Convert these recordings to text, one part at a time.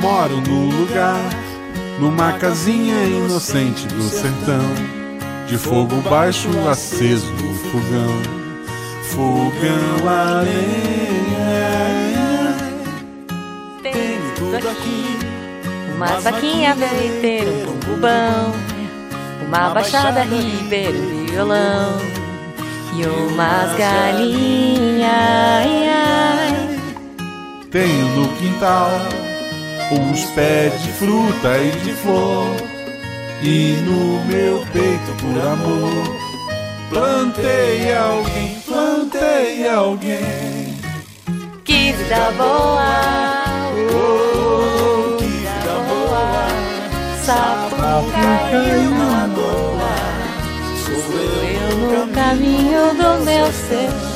moro no lugar, numa casinha inocente do sertão, de fogo baixo aceso no fogão, fogão a lenha. Tem tudo aqui. Uma vaquinha leiteira, um bom uma baixada ribeira, um violão e umas galinhas. Tenho no quintal uns pés de fruta e de flor, e no meu peito, por amor, plantei alguém, plantei alguém. Que vida boa! Oh, que vida boa! Sapucaí na lagoa, sou eu no caminho do meu ser.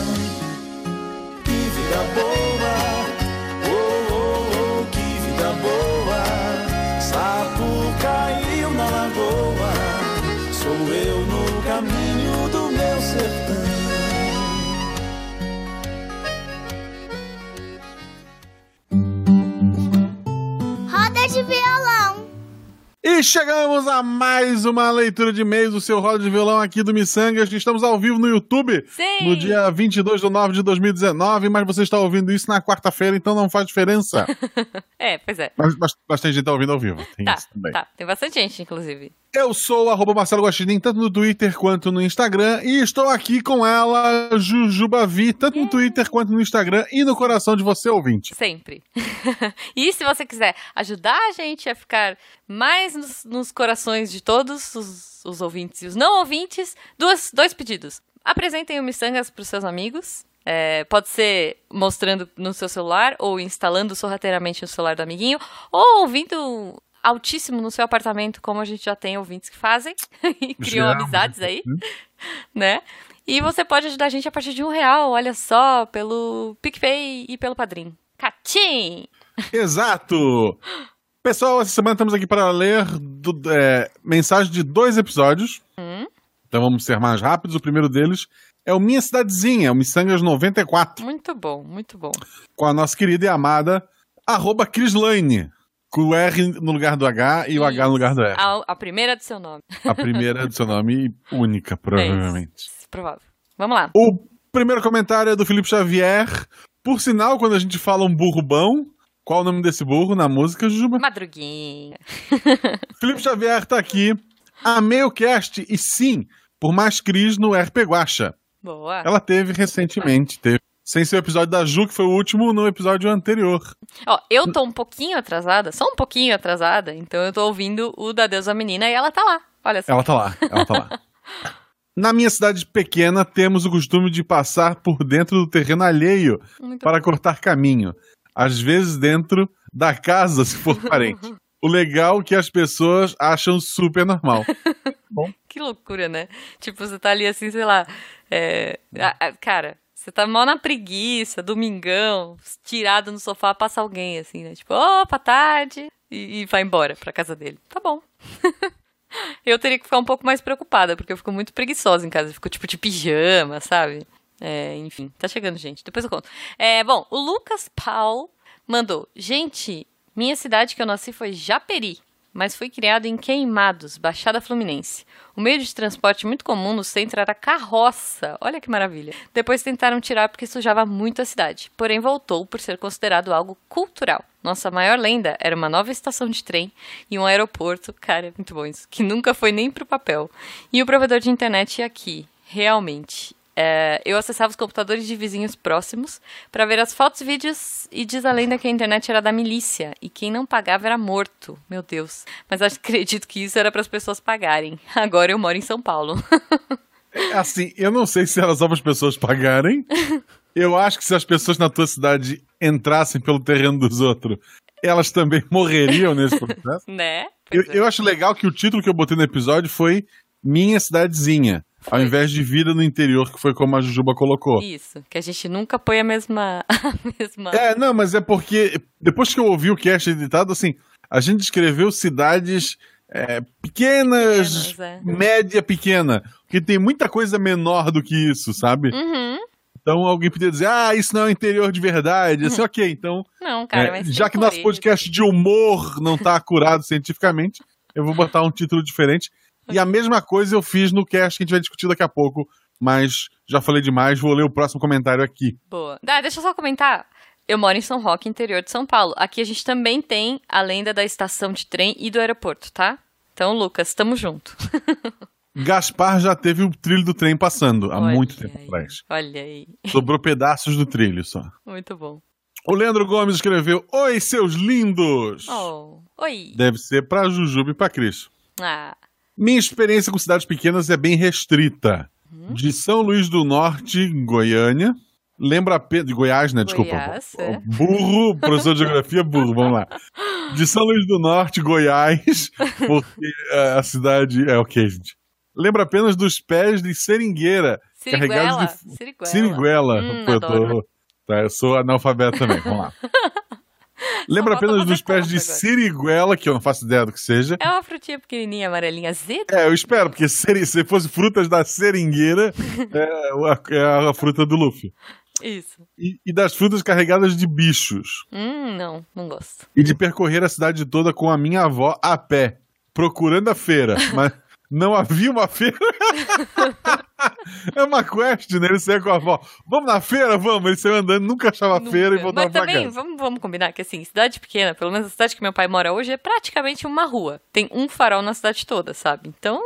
E chegamos a mais uma leitura de e-mails do seu Roda de Violão aqui do Missangas. Estamos ao vivo no YouTube Sim! no dia 22 de nove de 2019, mas você está ouvindo isso na quarta-feira, então não faz diferença. É, pois é. mas, mas, mas tem gente que tá ouvindo ao vivo, tem Tá, isso também. tá. Tem bastante gente, inclusive. Eu sou arroba Marcelo Guaxinim, tanto no Twitter quanto no Instagram, e estou aqui com ela, Jujubavi, tanto no Twitter quanto no Instagram e no coração de você, ouvinte. Sempre. e se você quiser ajudar a gente a ficar mais nos, nos corações de todos os, os ouvintes e os não ouvintes, duas, dois pedidos. Apresentem o Missangas para os seus amigos. É, pode ser mostrando no seu celular, ou instalando sorrateiramente no celular do amiguinho, ou ouvindo altíssimo no seu apartamento, como a gente já tem ouvintes que fazem, e criam Já. amizades aí, né? E você pode ajudar a gente a partir de um real, olha só, pelo PicPay e pelo Padrim. Catim! Exato! Pessoal, essa semana estamos aqui para ler do, é, mensagem de dois episódios. Hum? Então vamos ser mais rápidos. O primeiro deles é o Minha Cidadezinha, o Missangas 94, Muito bom, muito bom. com a nossa querida e amada arroba Crislane, com o R no lugar do H e o H no lugar do R. A, a primeira do seu nome. A primeira do seu nome única, provavelmente. É provável. Vamos lá. O primeiro comentário é do Felipe Xavier. Por sinal, quando a gente fala um burro bom, qual o nome desse burro na música, Juba? Madruguinha. Felipe Xavier tá aqui. Amei o cast e sim, por mais Cris no RP Guacha. Boa. Ela teve recentemente, teve. Sem ser o episódio da Ju, que foi o último no episódio anterior. Ó, eu tô um pouquinho atrasada, só um pouquinho atrasada, então eu tô ouvindo o da Deusa Menina e ela tá lá. Olha só. Ela tá lá, ela tá lá. Na minha cidade pequena, temos o costume de passar por dentro do terreno alheio Muito para cortar caminho. Às vezes dentro da casa, se for parente. O legal é que as pessoas acham super normal. Que loucura, né? Tipo, você tá ali assim, sei lá. é, a- a- cara, você tá mal na preguiça, domingão, tirado no sofá, passa alguém assim, né? Tipo, opa, tarde. E, e vai embora pra casa dele. Tá bom. eu teria que ficar um pouco mais preocupada, porque eu fico muito preguiçosa em casa. Eu fico tipo de pijama, sabe? É, enfim, tá chegando, gente. Depois eu conto. É, bom, o Lucas Paul mandou: Gente, minha cidade que eu nasci foi Japeri, mas fui criado em Queimados, Baixada Fluminense. O meio de transporte muito comum no centro era carroça. Olha que maravilha. Depois tentaram tirar porque sujava muito a cidade, porém voltou por ser considerado algo cultural. Nossa maior lenda era uma nova estação de trem e um aeroporto, cara, é muito bom isso, que nunca foi nem pro papel. E o provedor de internet ia aqui, realmente. É, eu acessava os computadores de vizinhos próximos para ver as fotos e vídeos e diz a lenda que a internet era da milícia e quem não pagava era morto. Meu Deus. Mas acredito que isso era para as pessoas pagarem. Agora eu moro em São Paulo. Assim, eu não sei se elas só para as pessoas pagarem. Eu acho que se as pessoas na tua cidade entrassem pelo terreno dos outros, elas também morreriam nesse processo. né? Eu, é. eu acho legal que o título que eu botei no episódio foi Minha Cidadezinha, ao Foi. invés de Vida no Interior, que foi como a Jujuba colocou. Isso, que a gente nunca põe a mesma. A mesma... É, não, mas é porque depois que eu ouvi o cast editado, assim, a gente escreveu cidades é, pequenas, Pequenas, é. média pequena, porque tem muita coisa menor do que isso, sabe? Uhum. Então alguém podia dizer, ah, isso não é o interior de verdade. Assim, ok, então. Não, cara, é, mas. já que nosso podcast de humor não tá acurado cientificamente, eu vou botar um título diferente. E a mesma coisa eu fiz no cast que a gente vai discutir daqui a pouco, mas já falei demais, vou ler o próximo comentário aqui. Boa. Ah, deixa eu só comentar. Eu moro em São Roque, interior de São Paulo. Aqui a gente também tem a lenda da estação de trem e do aeroporto, tá? Então, Lucas, tamo junto. Gaspar já teve o trilho do trem passando, há Olha muito tempo aí, atrás. Olha aí. Sobrou pedaços do trilho só. Muito bom. O Leandro Gomes escreveu: Oi, seus lindos! Oh, oi. Deve ser pra Jujuba e pra Cris. Ah, Minha experiência com cidades pequenas é bem restrita. Uhum. De São Luís do Norte, Goiânia. Lembra apenas. De Goiás, né? Desculpa. Goiás, é. Burro, professor de geografia, burro. Vamos lá. De São Luís do Norte, Goiás. Porque é, a cidade. É ok, gente. Lembra apenas dos pés de seringueira. Siriguela. Carregados de Siriguela. Siriguela. Hum, eu, tô, tá, eu sou analfabeto também. Vamos lá. Lembra apenas dos pés de agora. siriguela, que eu não faço ideia do que seja. É uma frutinha pequenininha, amarelinha, azeda. É, eu espero, porque seri- se fosse frutas da seringueira, é, a- é a fruta do Luffy. Isso. E, e das frutas carregadas de bichos. Hum, não, não gosto. E de percorrer a cidade toda com a minha avó a pé, procurando a feira. Mas não havia uma feira. é uma quest, né? Ele saia com a avó. Vamos na feira? Vamos. Ele saiu andando, nunca achava a feira e Nunca. voltava Mas pra também, casa. vamos, vamos combinar que assim, cidade pequena, pelo menos a cidade que meu pai mora hoje, é praticamente uma rua. Tem um farol na cidade toda, sabe? Então,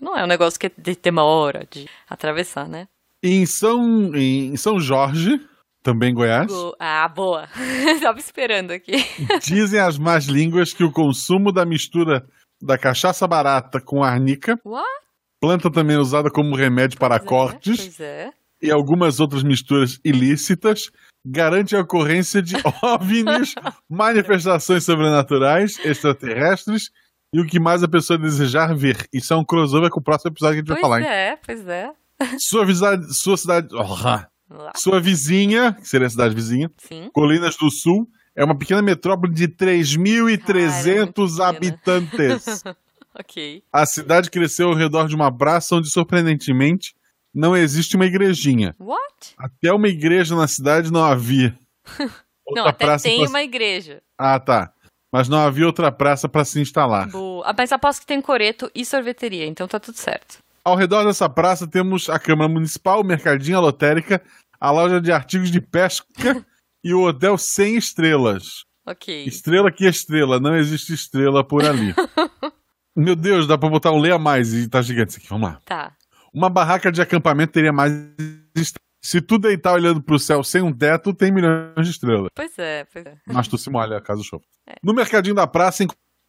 não é um negócio que é de ter uma hora de atravessar, né? Em São, em São Jorge, também em Goiás, Go- Ah, boa. Tava esperando aqui. dizem as más línguas que o consumo da mistura da cachaça barata com arnica What? Planta também usada como remédio para Pois é, cortes Pois é. e algumas outras misturas ilícitas, garante a ocorrência de OVNIs, manifestações sobrenaturais, extraterrestres e o que mais a pessoa desejar ver. Isso é um crossover com o próximo episódio que a gente vai Pois falar. hein? é, pois é. Sua, sua cidade. Oh, sua vizinha, que seria a cidade vizinha, Sim. Colinas do Sul, é uma pequena metrópole de 3.300 Cara, é muito habitantes. Ok. A cidade cresceu ao redor de uma praça onde, surpreendentemente, não existe uma igrejinha. What? Até uma igreja na cidade não havia. Não, até tem pra- uma igreja. Ah, tá. Mas não havia outra praça para se instalar. Boa. Ah, mas aposto que tem coreto e sorveteria, então tá tudo certo. Ao redor dessa praça temos a Câmara Municipal, o Mercadinho, a Lotérica, a loja de artigos de pesca e o hotel sem estrelas. Ok. Estrela que estrela, não existe estrela por ali. Meu Deus, dá pra botar um leia mais e tá gigante isso aqui, vamos lá. Tá. Uma barraca de acampamento teria mais. Se tu deitar olhando pro céu sem um teto, tem milhões de estrelas. Pois é, pois é. Mas tu se molha, caso chova. No mercadinho da praça,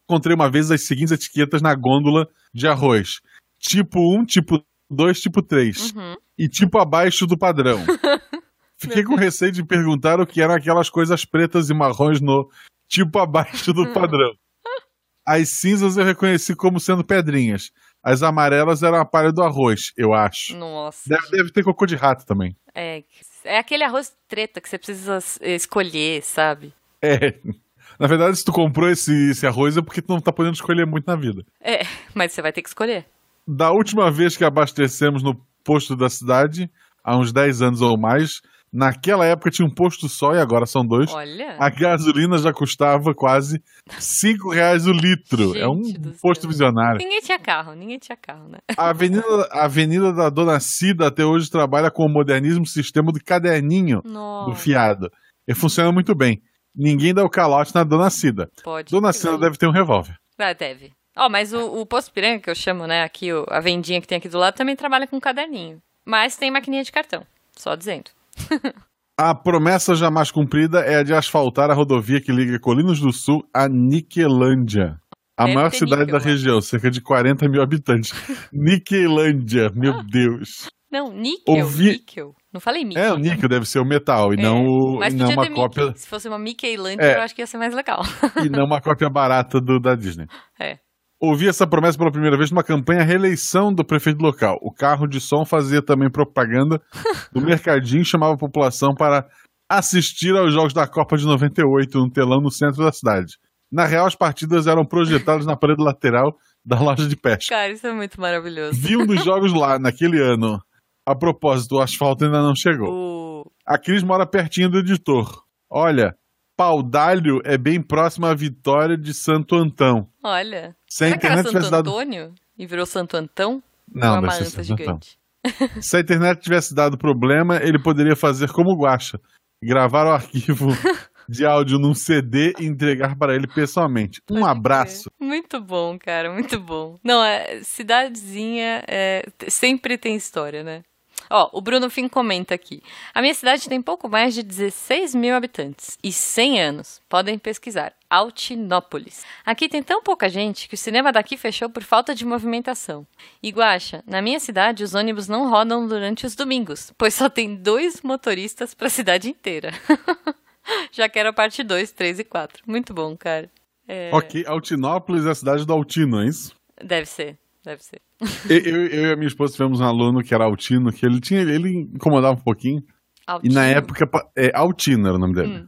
encontrei uma vez as seguintes etiquetas na gôndola de arroz: tipo 1, tipo 2, tipo 3. Uhum. E tipo abaixo do padrão. Fiquei com receio de perguntar o que eram aquelas coisas pretas e marrons no tipo abaixo do padrão. As cinzas eu reconheci como sendo pedrinhas. As amarelas eram a palha do arroz, eu acho. Nossa. Deve, deve ter cocô de rato também. É, é aquele arroz treta que você precisa eh, escolher, sabe? É. Na verdade, se tu comprou esse, esse arroz é porque tu não tá podendo escolher muito na vida. É, mas você vai ter que escolher. Da última vez que abastecemos no posto da cidade, há uns 10 anos ou mais, naquela época tinha um posto só e agora são dois. Olha. A gasolina já custava quase 5 reais o litro. é um Gente do posto céu. visionário. Ninguém tinha carro, ninguém tinha carro, né? A avenida, a avenida da Dona Cida até hoje trabalha com o modernismo sistema de caderninho do Nossa, fiado. E funciona muito bem. Ninguém dá o calote na Dona Cida. pode. Dona Cida deve ter um revólver. Ah, deve. Ó, mas o, o Posto Piranga, que eu chamo, né, aqui, a vendinha que tem aqui do lado, também trabalha com caderninho. Mas tem maquininha de cartão. Só dizendo. A promessa jamais cumprida é a de asfaltar a rodovia que liga Colinos do Sul a Niquelândia. A Deve maior cidade níquel da lá. região, cerca de 40 mil habitantes. Niquelândia, meu Deus. Não, níquel, Ouvi- níquel. Não falei níquel. É, o níquel deve ser o metal e É, não, o, Mas e não uma cópia Mickey. Se fosse uma Mickey-Lândia, É. eu acho que ia ser mais legal. e não uma cópia barata do, da Disney. É. Ouvi essa promessa pela primeira vez numa campanha reeleição do prefeito local. O carro de som fazia também propaganda do mercadinho e chamava a população para assistir aos jogos da Copa de 98 no telão no centro da cidade. Na real, as partidas eram projetadas na parede lateral da loja de pesca. Cara, isso é muito maravilhoso. Vi um dos jogos lá, naquele ano. A propósito, o asfalto ainda não chegou. A Cris mora pertinho do editor. Olha, Paudalho é bem próximo à Vitória de Santo Antão. Olha. Se a Será internet Santo tivesse dado. Antônio e virou Santo Antão? Não, é deve uma ser anta Santo Antão. gigante. Se a internet tivesse dado problema, ele poderia fazer como o Guaxa: gravar o arquivo de áudio num CD e entregar para ele pessoalmente. Um Pode abraço. crer. Muito bom, cara, muito bom. Não, é, cidadezinha é, sempre tem história, né? Ó, o Bruno Fim comenta aqui. A minha cidade tem pouco mais de 16 mil habitantes e 100 anos. Podem pesquisar. Altinópolis. Aqui tem tão pouca gente que o cinema daqui fechou por falta de movimentação. Iguacha, na minha cidade os ônibus não rodam durante os domingos, pois só tem dois motoristas para a cidade inteira. Já quero a parte 2, 3 e 4. Muito bom, cara. É, Ok, Altinópolis é a cidade do Altino, é isso? Deve ser, deve ser. Eu, eu- eu e a minha esposa tivemos um aluno que era Altino, que ele tinha, ele incomodava um pouquinho. E na Altino. época. É, Altino era o nome dele. Hum.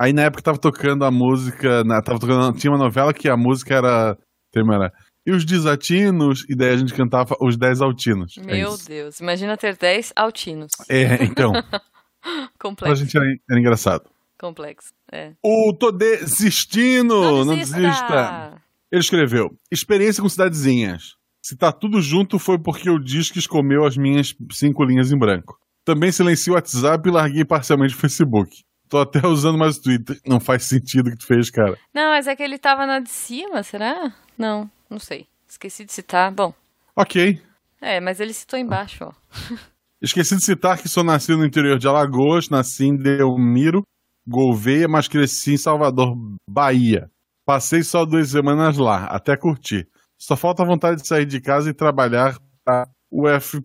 Aí na época tava tocando a música. Na, tava tocando, tinha uma novela que a música era. o tema era. E os desatinos, e daí a gente cantava os 10 altinos. É Meu isso. Deus, imagina ter 10 altinos. É, então. pra Complexo, gente era, era engraçado. complexo. É. O Tô desistindo! Não, desista! Ele escreveu: Experiência com cidadezinhas. Se tá tudo junto, foi porque o Disques comeu as minhas cinco linhas em branco. Também silenciei o WhatsApp e larguei parcialmente o Facebook. Tô até usando mais o Twitter. Não faz sentido o que tu fez, cara. Não, mas é que ele tava na de cima, será? Não, não sei. Esqueci de citar. Bom, Ok. é, mas ele citou embaixo, ó. Esqueci de citar que sou nascido no interior de Alagoas, nasci em Delmiro, Gouveia, mas cresci em Salvador, Bahia. Passei só duas semanas lá, até curtir. Só falta a vontade de sair de casa e trabalhar para UFAL,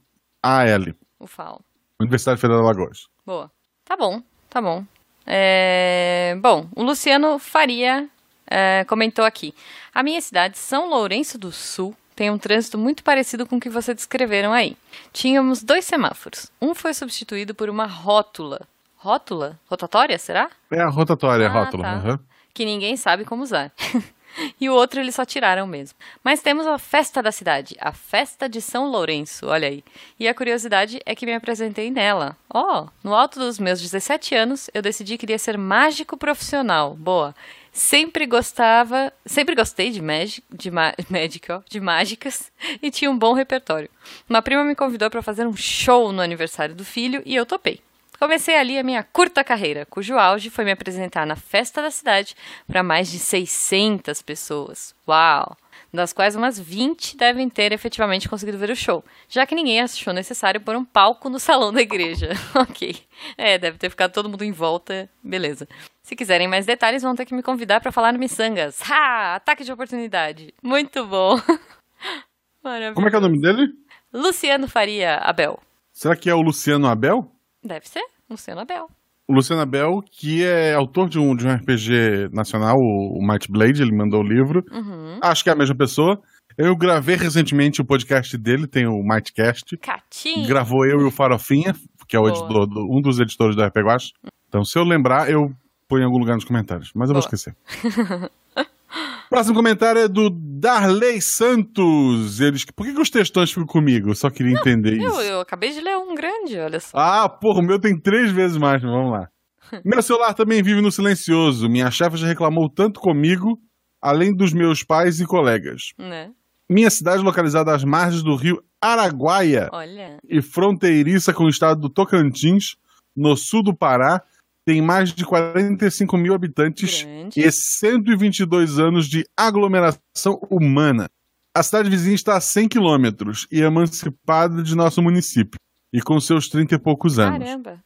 O FAO. Universidade Federal de Alagoas. Boa. Tá bom, tá bom. É, Bom, o Luciano Faria é, comentou aqui. A minha cidade, São Lourenço do Sul, tem um trânsito muito parecido com o que vocês descreveram aí. Tínhamos dois semáforos. Um foi substituído por uma rótula. Rótula? Rotatória, será? É a rotatória, Ah, rótulo. tá. aham. Que ninguém sabe como usar. e o outro eles só tiraram mesmo. Mas temos a festa da cidade, a festa de São Lourenço, olha aí. E a curiosidade é que me apresentei nela. Ó, no alto dos meus 17 anos, eu decidi que queria ser mágico profissional. Boa. Sempre gostava, sempre gostei de magic, de ma de mágicas e tinha um bom repertório. Uma prima me convidou para fazer um show no aniversário do filho e eu topei. Comecei ali a minha curta carreira, cujo auge foi me apresentar na festa da cidade para mais de 600 pessoas. Uau! Das quais umas 20 devem ter efetivamente conseguido ver o show, já que ninguém achou necessário pôr um palco no salão da igreja. ok. É, deve ter ficado todo mundo em volta. Beleza. Se quiserem mais detalhes, vão ter que me convidar para falar no Missangas. Ha! Ataque de oportunidade. Muito bom. Maravilhoso. Como é que é o nome dele? Luciano Faria Abel. Será que é o Luciano Abel? Deve ser. Luciano Abel. O Luciano Abel, que é autor de um, de um RPG nacional, o, o Might Blade, ele mandou o livro. Uhum. Acho que é a mesma pessoa. Eu gravei recentemente o podcast dele, tem o Mightcast. Catinho. Gravou eu e o Farofinha, que é editor do- um dos editores do RPG Guache. Então, se eu lembrar, eu ponho em algum lugar nos comentários. Mas eu vou Boa. esquecer. Próximo comentário é do Darley Santos. Eles, por que, que os textões ficam comigo? Eu só queria entender isso. Eu, eu acabei de ler um grande, olha só. Ah, porra, o meu tem três vezes mais, mas vamos lá. Meu celular também vive no silencioso. Minha chefe já reclamou tanto comigo, além dos meus pais e colegas. Né? Minha cidade, localizada às margens do rio Araguaia Olha. e fronteiriça com o estado do Tocantins, no sul do Pará, tem mais de 45 mil habitantes Grande. e 122 anos de aglomeração humana. A cidade vizinha está a 100 quilômetros e é emancipada de nosso município, e com seus 30 e poucos anos Caramba.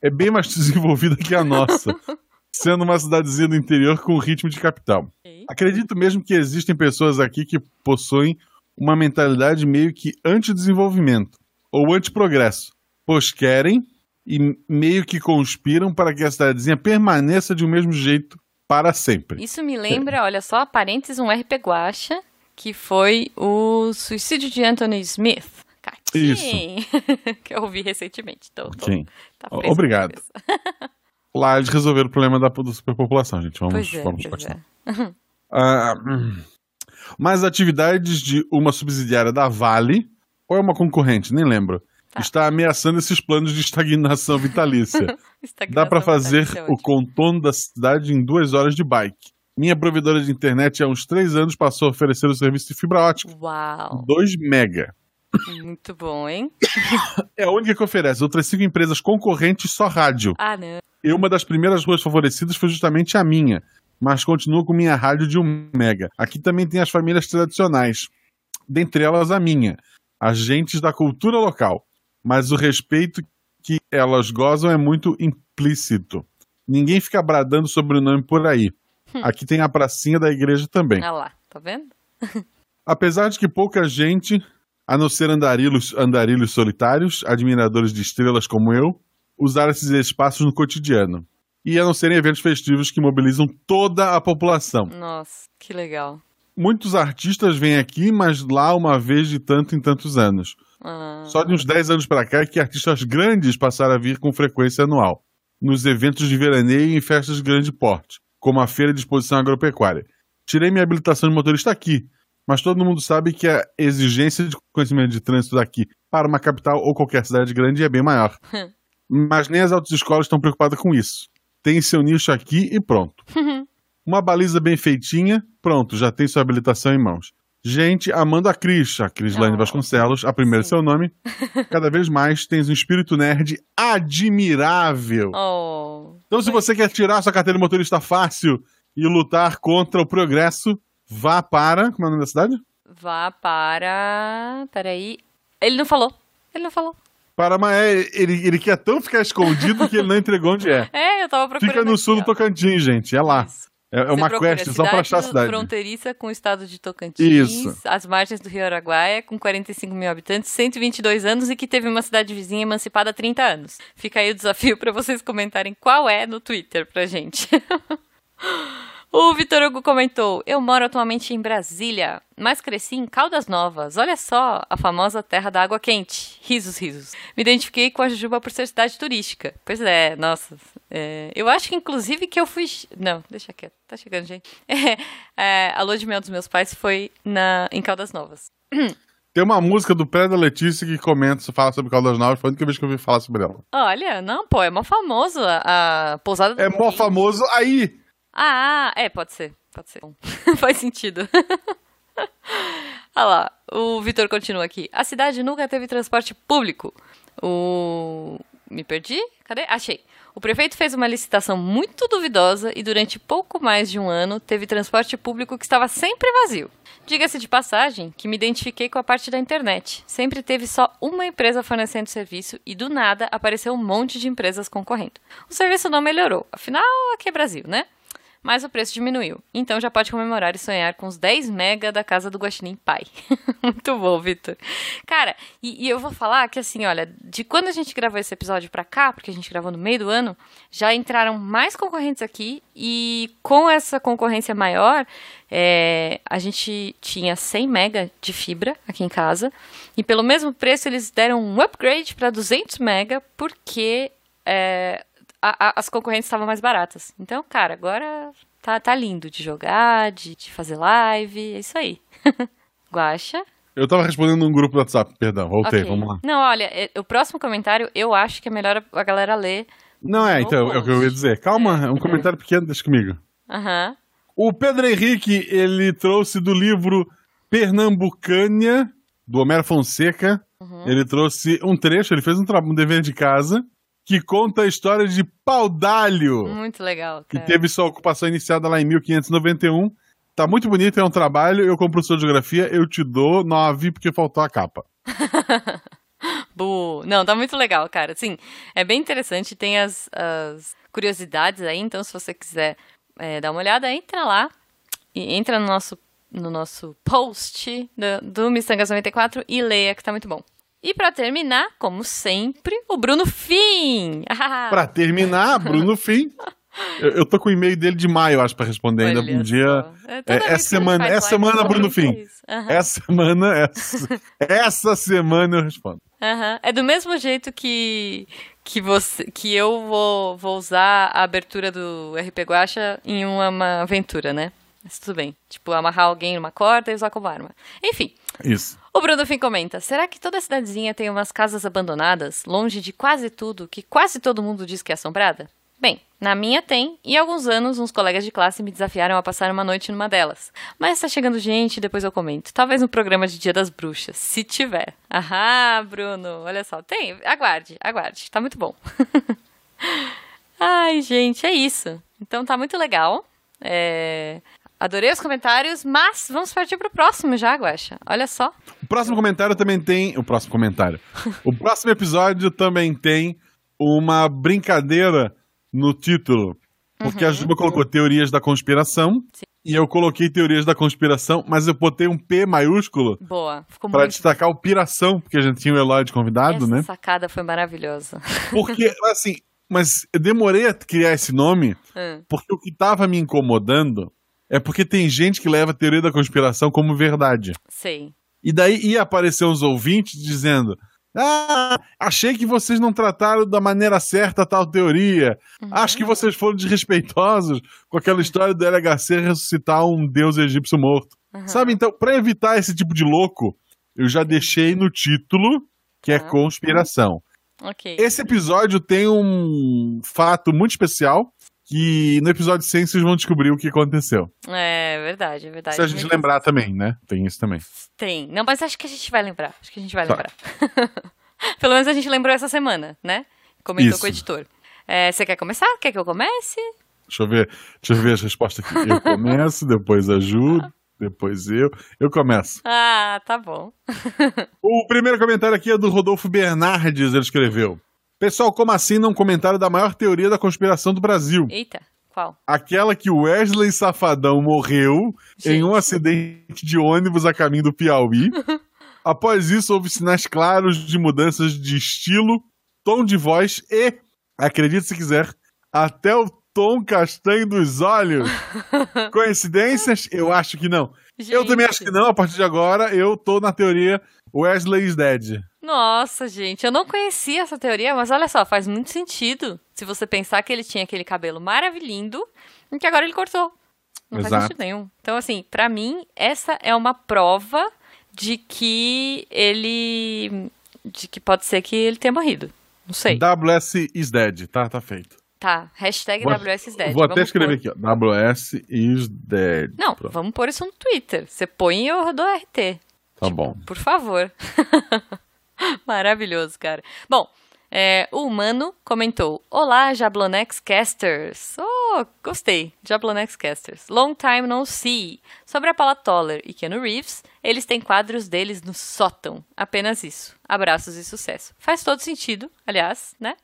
é bem mais desenvolvida que a nossa, sendo uma cidadezinha do interior com ritmo de capital. Acredito mesmo que existem pessoas aqui que possuem uma mentalidade meio que anti-desenvolvimento ou anti-progresso, pois querem e meio que conspiram para que a cidadezinha permaneça de um mesmo jeito para sempre. Isso me lembra, olha só, parênteses, um RP Guacha, que foi o suicídio de Anthony Smith. Isso. que eu ouvi recentemente. Então, tô- Ok. tá obrigado. Lá eles resolveram o problema da, da superpopulação, gente. Vamos, Pois é, vamos pois continuar. é. Hum. mais atividades de uma subsidiária da Vale, ou é uma concorrente, nem lembro, está ameaçando esses planos de estagnação vitalícia. Dá para fazer é o contorno da cidade em duas horas de bike. Minha provedora de internet há uns três anos passou a oferecer o serviço de fibra ótica. Uau! 2 mega. Muito bom, hein? É a única que oferece. Outras cinco empresas concorrentes só rádio. Ah, não. E uma das primeiras ruas favorecidas foi justamente a minha, mas continuo com minha rádio de 1 mega. Aqui também tem as famílias tradicionais, dentre elas a minha, agentes da cultura local. Mas o respeito que elas gozam é muito implícito. Ninguém fica bradando sobre o nome por aí. Aqui tem a pracinha da igreja também. Ah lá, tá vendo? Apesar de que pouca gente, a não ser andarilhos, andarilhos solitários, admiradores de estrelas como eu, usar esses espaços no cotidiano. E a não serem eventos festivos que mobilizam toda a população. Nossa, que legal. Muitos artistas vêm aqui, mas lá uma vez de tanto em tantos anos. Ah, Só de uns 10 anos para cá é que artistas grandes passaram a vir com frequência anual, nos eventos de veraneio e em festas de grande porte, como a Feira de Exposição Agropecuária. Tirei minha habilitação de motorista aqui, mas todo mundo sabe que a exigência de conhecimento de trânsito daqui para uma capital ou qualquer cidade grande é bem maior. mas nem as autoescolas estão preocupadas com isso. Tem seu nicho aqui e pronto. Uma baliza bem feitinha, pronto, já tem sua habilitação em mãos. Gente, amando a Cris, a Crislane Oh, Vasconcelos, a primeira é sim. seu nome. Cada vez mais tens um espírito nerd admirável. Oh, Então, se você quer tirar sua carteira de motorista fácil e lutar contra o progresso, vá para. Como é o nome da cidade? vá para. Peraí. Ele não falou. Ele não falou. Para uma. é, ele, ele quer tão ficar escondido que ele não entregou onde é. É, eu tava procurando. Fica no aqui, sul do. Tocantins, gente. É lá. Isso. É, é uma quest só pra achar a cidade. fronteiriça com o estado de Tocantins, Isso. as margens do Rio Araguaia, com 45 mil habitantes, 122 anos e que teve uma cidade vizinha emancipada há 30 anos. Fica aí o desafio pra vocês comentarem qual é no Twitter pra gente. O Vitor Hugo comentou: Eu moro atualmente em Brasília, mas cresci em Caldas Novas. Olha só, a famosa terra da água quente. Risos, risos. Me identifiquei com a Jujuba por ser cidade turística. Pois é, nossa. é, eu acho que inclusive que eu fui. Não, deixa quieto. Tá chegando, gente. É, é, a lua de mel dos meus pais foi na, em Caldas Novas. Tem uma música do Pré da Letícia que comenta, fala sobre Caldas Novas, foi a única vez que eu ouvi falar sobre ela. Olha, não, pô, é mó famoso a, a pousada do É mó famoso aí. Ah, é, pode ser. Pode ser. Faz sentido. Olha lá, o Vitor continua aqui. A cidade nunca teve transporte público. O. Me perdi? Cadê? Achei. O prefeito fez uma licitação muito duvidosa e durante pouco mais de um ano teve transporte público que estava sempre vazio. Diga-se de passagem que me identifiquei com a parte da internet. Sempre teve só uma empresa fornecendo serviço e do nada apareceu um monte de empresas concorrendo. O serviço não melhorou, afinal aqui é Brasil, né? Mas o preço diminuiu. Então já pode comemorar e sonhar com os 10 mega da casa do Guaxinim Pai. Muito bom, Vitor. Cara, e, e eu vou falar que assim, olha, de quando a gente gravou esse episódio pra cá, porque a gente gravou no meio do ano, já entraram mais concorrentes aqui e com essa concorrência maior, é, a gente tinha 100 mega de fibra aqui em casa e pelo mesmo preço eles deram um upgrade para 200 mega porque é, a- a- as concorrentes estavam mais baratas. Então, cara, agora tá, tá lindo de jogar, de, de fazer live, é isso aí. Guaxa. Eu tava respondendo num grupo do WhatsApp, perdão, voltei, Ok. vamos lá. Não, olha, é- o próximo comentário eu acho que é melhor a, galera ler. Não é, então, é o que eu ia dizer. Calma, é um comentário pequeno, deixa comigo. Aham. O Pedro Henrique, ele trouxe do livro Pernambucânia, do Homero Fonseca. Uhum. Ele trouxe um trecho, ele fez um, um dever de casa, que conta a história de Paudalho, Muito legal, que cara. teve sua ocupação iniciada lá em 1591. Tá muito bonito, é um trabalho. Eu compro sua geografia, eu te dou nove, porque faltou a capa. Bu. Não, tá muito legal, cara. Sim, é bem interessante. Tem as, as curiosidades aí, então se você quiser é, dar uma olhada, entra lá e entra no nosso, no nosso post do, do Missangas 94 e leia, que tá muito bom. E pra terminar, como sempre, o Bruno Fim. Pra terminar, Bruno Fim. Eu, eu tô com o e-mail dele de maio, acho, pra responder ainda um dia. É, é, que a gente semana- live, semana, Bruno Fim. Aham. Essa semana, essa, essa semana eu respondo. Aham. É do mesmo jeito que que você que eu vou, vou usar a abertura do RP Guacha em uma, uma aventura, né? Mas tudo bem. Tipo, amarrar alguém numa corda e usar como arma. Enfim. Isso. O Bruno Fim comenta: será que toda cidadezinha tem umas casas abandonadas, longe de quase tudo, que quase todo mundo diz que é assombrada? Bem, na minha tem, e há alguns anos uns colegas de classe me desafiaram a passar uma noite numa delas. Mas tá chegando gente, depois eu comento. Talvez no programa de Dia das Bruxas, se tiver. Ahá, Bruno, olha só, tem, aguarde, aguarde, tá muito bom. Ai, gente, é isso. Então tá muito legal. É... Adorei os comentários, mas vamos partir pro próximo já, Guaxa. Olha só. O próximo comentário também tem. O próximo comentário. o próximo episódio também tem uma brincadeira no título. Porque a Juba colocou teorias da conspiração. Sim. E eu coloquei teorias da conspiração, mas eu botei um P maiúsculo Boa, ficou pra muito. destacar o piração, porque a gente tinha o Eloy de convidado, Essa né? sacada foi maravilhosa. Porque, assim, mas eu demorei a criar esse nome Hum, porque o que tava me incomodando é porque tem gente que leva a teoria da conspiração como verdade. sei. E daí ia aparecer uns ouvintes dizendo: Ah, achei que vocês não trataram da maneira certa tal teoria. Acho que vocês foram desrespeitosos com aquela história do LHC ressuscitar um deus egípcio morto. Uhum. Sabe, então, pra evitar esse tipo de louco, eu já deixei no título que é Uhum. conspiração. Ok. Esse episódio tem um fato muito especial que no episódio 100 vocês vão descobrir o que aconteceu. É verdade, é verdade. Se a gente Mesmo lembrar também, né? Tem isso também. Tem. Não, mas acho que a gente vai lembrar. Acho que a gente vai lembrar. Pelo menos a gente lembrou essa semana, né? Comentou Isso. com o editor. É, você quer começar? Quer que eu comece? Deixa eu ver, deixa eu ver as respostas aqui. Eu começo, depois a Ju, depois eu. Eu começo. Ah, tá bom. O primeiro comentário aqui é do Rodolfo Bernardes, ele escreveu. Pessoal, como assim não comentaram da maior teoria da conspiração do Brasil? Eita, qual? Aquela que Wesley Safadão morreu em um acidente de ônibus a caminho do Piauí. Após isso, houve sinais claros de mudanças de estilo, tom de voz e, acredite se quiser, até o tom castanho dos olhos. Coincidências? Eu acho que não. Eu também acho que não. A partir de agora, eu tô na teoria Wesley is dead. Nossa, gente, eu não conhecia essa teoria, mas olha só, faz muito sentido se você pensar que ele tinha aquele cabelo maravilhoso e que agora ele cortou. Não faz Exato. sentido nenhum. Então, assim, pra mim, essa é uma prova de que ele. de que pode ser que ele tenha morrido. Não sei. WS is dead. Tá, tá feito. Tá, hashtag Vou- WSDead. Vou até Vamos escrever pôr. aqui, ó. WS is dead. Não, Pronto. vamos pôr isso no Twitter. Você põe e eu dou RT. Tá bom. Por favor. Maravilhoso, cara. Bom, é, o Humano comentou: Olá, Jablonex Casters. Oh, gostei. Jablonex Casters. Long time no see. Sobre a Paula Toller e Keanu Reeves, eles têm quadros deles no sótão. Apenas isso. Abraços e sucesso. Faz todo sentido, aliás, né?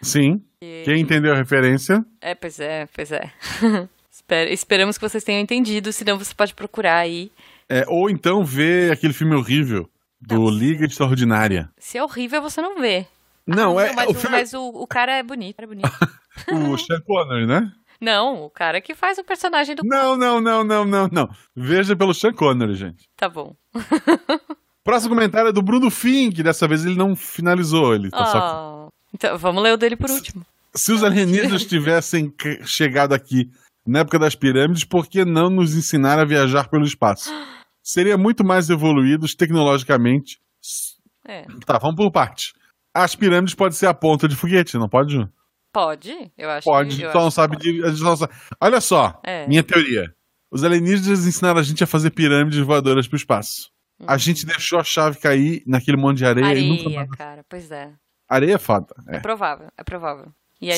Sim. Quem entendeu a referência? É, pois é, pois é. Esper- Esperamos que vocês tenham entendido, senão você pode procurar aí. É, ou então ver aquele filme horrível do Liga Extraordinária. Se é horrível, você não vê. Não, Ah, é mas, o filme mas o, o cara é bonito. É bonito. o Sean Connery, né? não, o cara que faz o personagem do. Não, não, não, não, não, não. Veja pelo Sean Connery, gente. Tá bom. Próximo comentário é do Bruno Fink. Dessa vez ele não finalizou. Ele tá só... Ah, Então, vamos ler o dele por último. Se os alienígenas tivessem chegado aqui na época das pirâmides, por que não nos ensinar a viajar pelo espaço? Seria muito mais evoluídos tecnologicamente. É. Tá, vamos por parte. As pirâmides podem ser a ponta de foguete, não pode? Pode? Eu acho Pode, que. eu só não sabe pode. de. a gente não sabe. Olha só, É. minha teoria. Os alienígenas ensinaram a gente a fazer pirâmides voadoras pro espaço. A gente deixou a chave cair naquele monte de areia, e nunca Hum. Areia, mais. cara. Pois é. Areia é foda. É, É. provável, é provável.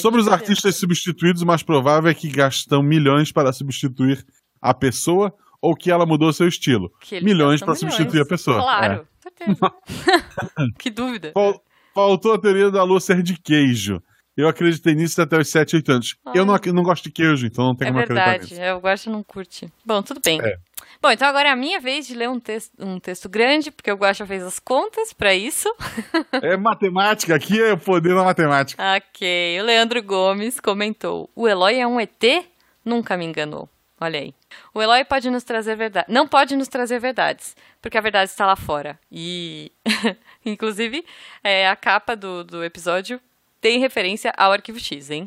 Sobre os gente- artistas substituídos, o mais provável é que gastam milhões para substituir a pessoa ou que ela mudou seu estilo. milhões para substituir a pessoa. É. Claro, certeza. que dúvida. Fal- Faltou a teoria da lua ser de queijo. Eu acreditei nisso até os 7, 8 anos. Eu não, ac- não gosto de queijo, então não tem É como acreditar verdade, nisso. eu gosto não curte. Bom, tudo bem. É. Bom, então agora é a minha vez de ler um texto, um texto grande, porque o Guaxa fez as contas pra isso. É matemática, aqui é o poder da matemática. ok, o Leandro Gomes comentou: O Eloy é um ET? Nunca me enganou. Olha aí. O Eloy pode nos trazer verdade. Não pode nos trazer verdades, porque a verdade está lá fora. E, inclusive, é, a capa do, do episódio tem referência ao Arquivo X, hein?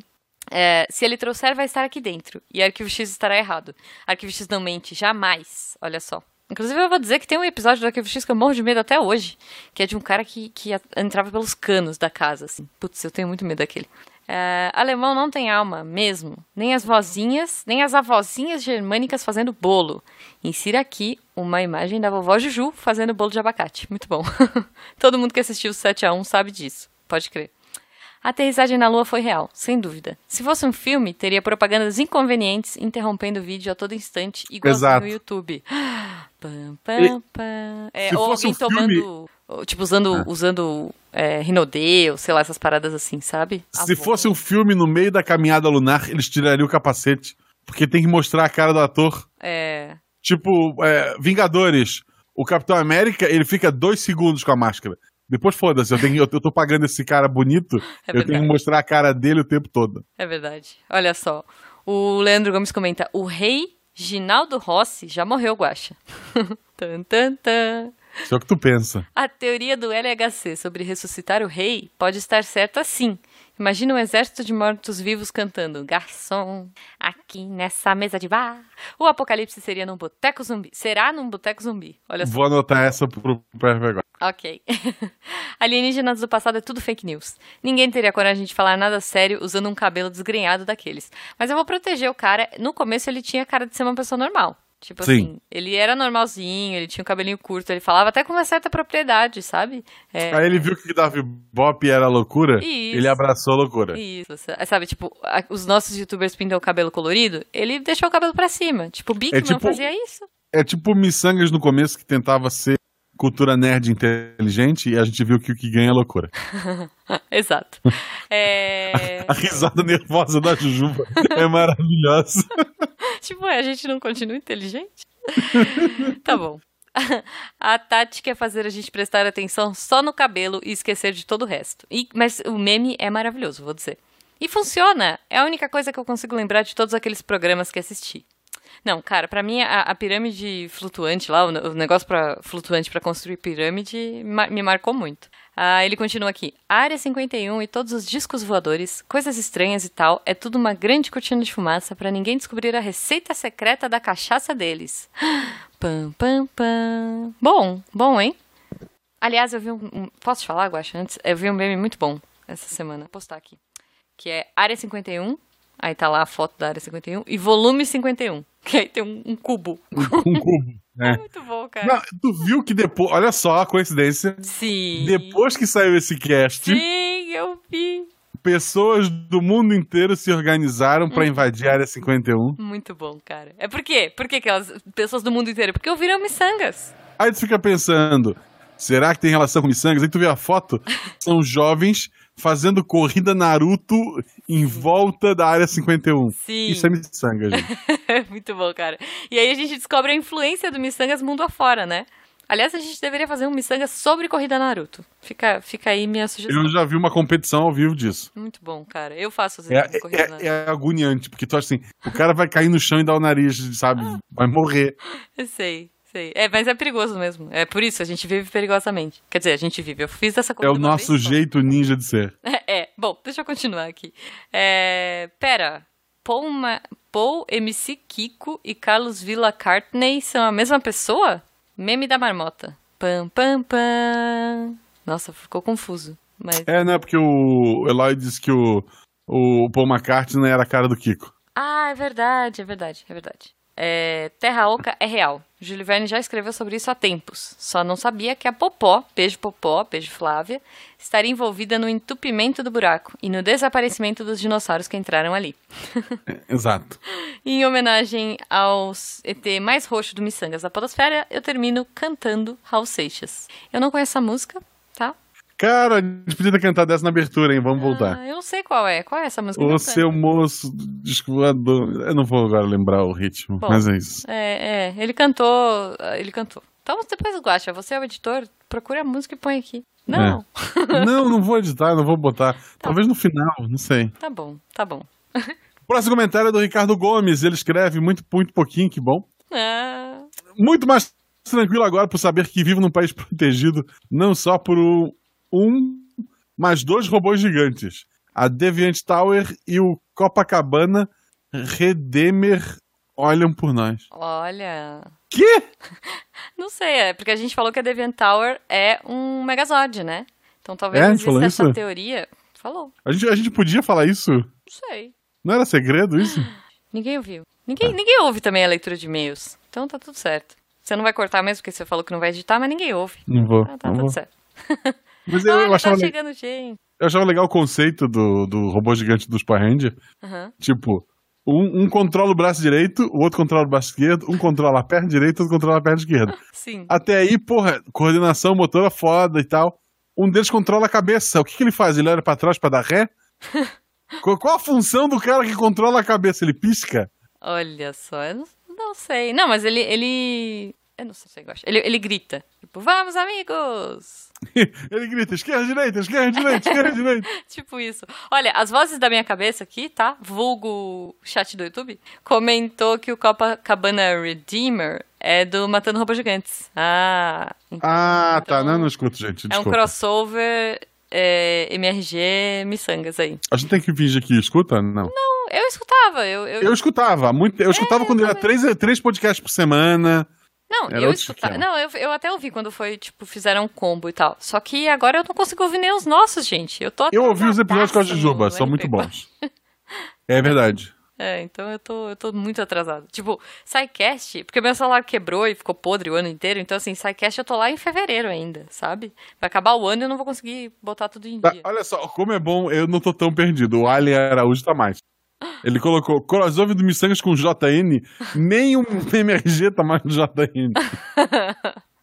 É, se ele trouxer, vai estar aqui dentro. E Arquivo X estará errado. Arquivo X não mente, jamais. Olha só. Inclusive, eu vou dizer que tem um episódio do Arquivo X que eu morro de medo até hoje, que é de um cara que, que entrava pelos canos da casa, assim. Putz, eu tenho muito medo daquele. É, alemão não tem alma, mesmo. Nem as vozinhas, nem as avózinhas germânicas fazendo bolo. Insira aqui uma imagem da vovó Juju fazendo bolo de abacate. Muito bom. Todo mundo que assistiu o 7 a 1 sabe disso. Pode crer. A aterrissagem na Lua foi real, sem dúvida. Se fosse um filme, teria propagandas inconvenientes interrompendo o vídeo a todo instante, igual no YouTube. Pam, pam, pam. É, ou alguém um tomando. Filme... Tipo, usando, ah. usando é, sei lá, essas paradas assim, sabe? Se fosse um filme no meio da caminhada lunar, eles tirariam o capacete. Porque tem que mostrar a cara do ator. É. Tipo, é, Vingadores. O Capitão América, ele fica dois segundos com a máscara. Depois foda-se, eu, tenho, eu, tô pagando esse cara bonito, é eu tenho que mostrar a cara dele o tempo todo. É verdade. Olha só. O Leandro Gomes comenta: o rei Ginaldo Rossi já morreu, Guacha. tan, tan, tan. Isso é o que tu pensa. A teoria do LHC sobre ressuscitar o rei pode estar certa sim, Imagina um exército de mortos-vivos cantando Garçom, aqui nessa mesa de bar. O apocalipse seria num boteco zumbi. Será num boteco zumbi. Olha só. Vou anotar essa pro agora. Ok. Alienígenas do passado é tudo fake news. Ninguém teria coragem de falar nada sério usando um cabelo desgrenhado daqueles. Mas eu vou proteger o cara. No começo ele tinha cara de ser uma pessoa normal. Tipo Sim. assim, ele era normalzinho, ele tinha um cabelinho curto, ele falava até com uma certa propriedade, sabe? É... Aí ele viu que Davi Bop era loucura, Isso. ele abraçou a loucura. Isso, sabe? Tipo, os nossos youtubers pintam o cabelo colorido, ele deixou o cabelo pra cima. Tipo, o Big é tipo, fazia isso. É tipo Missangas no começo que tentava ser cultura nerd inteligente e a gente viu que o que ganha é loucura. Exato. É... A, a, risada nervosa da Jujuba é maravilhosa. tipo, é, a gente não continua inteligente? tá bom. A Tati quer fazer a gente prestar atenção só no cabelo e esquecer de todo o resto. E, mas o meme é maravilhoso, vou dizer. E funciona! É a única coisa que eu consigo lembrar de todos aqueles programas que assisti. Não, cara, para mim a, a, pirâmide flutuante lá, o, o negócio para flutuante para construir pirâmide me marcou muito. Ah, ele continua aqui. Área 51 e todos os discos voadores, coisas estranhas e tal, é tudo uma grande cortina de fumaça para ninguém descobrir a receita secreta da cachaça deles. Pam, pam, pam. Bom, bom, hein? Aliás, eu vi um. um posso falar, Guaxa, antes? Eu vi um meme muito bom essa semana. Vou postar aqui. Que é Área 51. Aí tá lá a foto da Área 51. E volume 51. Que aí tem um, um cubo. Um, cubo. É. Muito bom, cara. Não, tu viu que depois. Olha só a coincidência. Sim. Depois que saiu esse cast. Sim, eu vi. Pessoas do mundo inteiro se organizaram para invadir a área 51. Muito bom, cara. É por quê? Por que aquelas pessoas do mundo inteiro? Porque ouviram miçangas. Aí tu fica pensando, será que tem relação com miçangas? Aí tu vê a foto, são jovens fazendo corrida Naruto em volta da área 51. Sim. Isso é miçanga, gente. Muito bom, cara. E aí a gente descobre a influência do miçangas mundo afora, né? Aliás, a gente deveria fazer um miçanga sobre corrida Naruto. Fica, fica aí minha sugestão. Eu já vi uma competição ao vivo disso. Muito bom, cara. Eu faço as é, corrida é, Naruto. É agoniante, porque tu acha assim, o cara vai cair no chão e dar o nariz, sabe? Vai morrer. Eu sei sei. É, mas é perigoso mesmo. É por isso, a gente vive perigosamente. Quer dizer, a gente vive. Eu fiz essa coisa. É o nosso vez, jeito ninja de ser. É, é, bom, deixa eu continuar aqui. É, pera. Paul, Ma... Paul MC Kiko e Carlos Villa Cartney são a mesma pessoa? Meme da marmota. Pam, pam, pam. Nossa, ficou confuso. Mas... É, né? Porque o Eloy disse que o, o Paul McCartney era a cara do Kiko. Ah, é verdade, é verdade, é verdade. É, Terra Oca é real. Júlio Verne já escreveu sobre isso há tempos. Só não sabia que a Popó, beijo Popó, beijo Flávia, estaria envolvida no entupimento do buraco e no desaparecimento dos dinossauros que entraram ali. Exato. em homenagem aos ET mais roxo do Missangas da Podosfera, eu termino cantando Raul Seixas. Eu não conheço a música? Cara, a gente podia ter cantado essa na abertura, hein? Vamos ah, voltar. Eu não sei qual é. Qual é essa música? O seu moço descoador. Eu não vou agora lembrar o ritmo, Bom, mas é isso. É, é. Ele cantou. Ele cantou. Então depois guacha. Você é o editor, procure a música e põe aqui. Não. É. não, não vou editar, não vou botar. Tá. Talvez no final, não sei. Tá bom, tá bom. Próximo comentário é do Ricardo Gomes. Ele escreve muito, muito pouquinho, que bom. Ah. Muito mais tranquilo agora por saber que vivo num país protegido, não só por um mais dois robôs gigantes. A Deviant Tower e o Copacabana Redeemer olham por nós. Olha. Quê? Não sei, é porque a gente falou que a Deviant Tower é um Megazord, né? Então talvez É, exista essa isso? teoria. Falou. A gente, a gente podia falar isso? Não sei. Não era segredo isso? Ninguém ouviu. Ninguém, ninguém ouve também a leitura de e-mails. Então tá tudo certo. Você não vai cortar mesmo porque você falou que não vai editar, mas ninguém ouve. Não vou. Ah, tá não tudo vou. certo. Mas eu, Olha, eu achava, tá le- chegando gente. eu achava legal o conceito do, do robô gigante dos Power Ranger. Aham. Tipo, um, um controla o braço direito, o outro controla o braço esquerdo, um controla a perna direita, outro controla a perna esquerda. Sim. Até aí, porra, coordenação motora foda e tal. Um deles controla a cabeça. O que, que ele faz? Ele olha pra trás pra dar ré? qual, qual a função do cara que controla a cabeça? Ele pisca? Olha só, eu não, não sei. Não, mas ele. ele... Eu não sei se gosta. Ele, ele grita. Tipo, vamos, amigos! ele grita: esquerda, direita, esquerda, direita, esquerda, direita. Tipo isso. Olha, as vozes da minha cabeça aqui, tá? Vulgo chat do YouTube, comentou que o Copacabana Redeemer é do Matando Robôs Gigantes. Ah, então, Ah, tá. então Não, não escuto, gente. É um Desculpa. crossover é, MRG Missangas aí. A gente tem que fingir que escuta? Não. Eu escutava, eu. eu... Eu escutava. Muito, eu escutava quando era três, três podcasts por semana. Não, Era eu escutava. Não, eu, eu até ouvi quando foi, tipo, fizeram um combo e tal. Só que agora eu não consigo ouvir nem os nossos, gente. Eu tô Eu ouvi os episódios com a Jujuba, são muito MP4. bons. É verdade. É, então eu tô, eu tô muito atrasado. Tipo, SciCast, porque meu celular quebrou e ficou podre o ano inteiro, então assim, SciCast eu tô lá em fevereiro ainda, sabe? Vai acabar o ano e eu não vou conseguir botar tudo em Tá, dia. olha só, como é bom, eu não tô tão perdido. O Ali Araújo tá mais. Ele colocou crossover do Missangas com JN, nem um MRG tá mais no JN.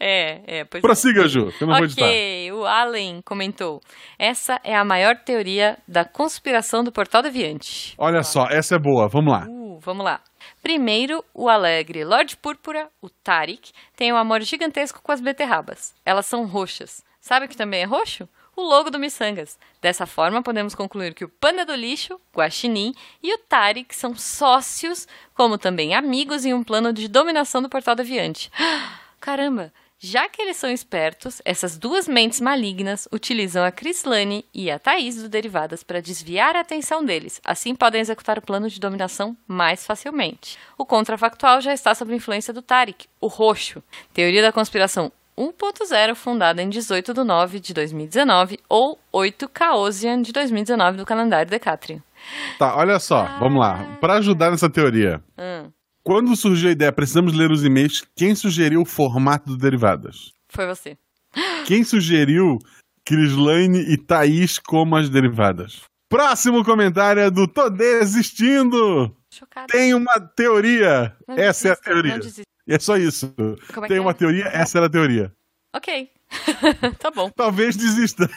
É, é, pois é. Prossiga, Ju, que eu não vou editar. Ok, o Allen comentou. Essa é a maior teoria da conspiração do Portal Deviante. Olha só, essa é boa, vamos lá. Uh, vamos lá. Primeiro, o alegre Lorde Púrpura, o Tarik, tem um amor gigantesco com as beterrabas. Elas são roxas. Sabe o que também é roxo? O logo do Missangas. Dessa forma, podemos concluir que o Panda do Lixo, Guaxinim e o Tarik são sócios, como também amigos em um plano de dominação do Portal Deviante. Caramba! Já que eles são espertos, essas duas mentes malignas utilizam a Crislane e a Thaís do Derivadas para desviar a atenção deles. Assim podem executar o plano de dominação mais facilmente. O contrafactual já está sob influência do Tarik, o roxo. Teoria da conspiração 1.0, fundada em 18 de 9 de 2019, ou 8 Caosian de 2019 do calendário Decatrium. Tá, olha só, vamos lá. Pra ajudar nessa teoria, Hum, quando surgiu a ideia, precisamos ler os e-mails, quem sugeriu o formato do Derivadas? foi você. Quem sugeriu Crislane e Thaís como as derivadas? Próximo comentário é do Tô Desistindo! Chocada. Tem uma teoria. Não Essa é a teoria. Não. E é só isso. É Tem uma é? teoria, essa era a teoria. Ok. tá bom. Talvez desista.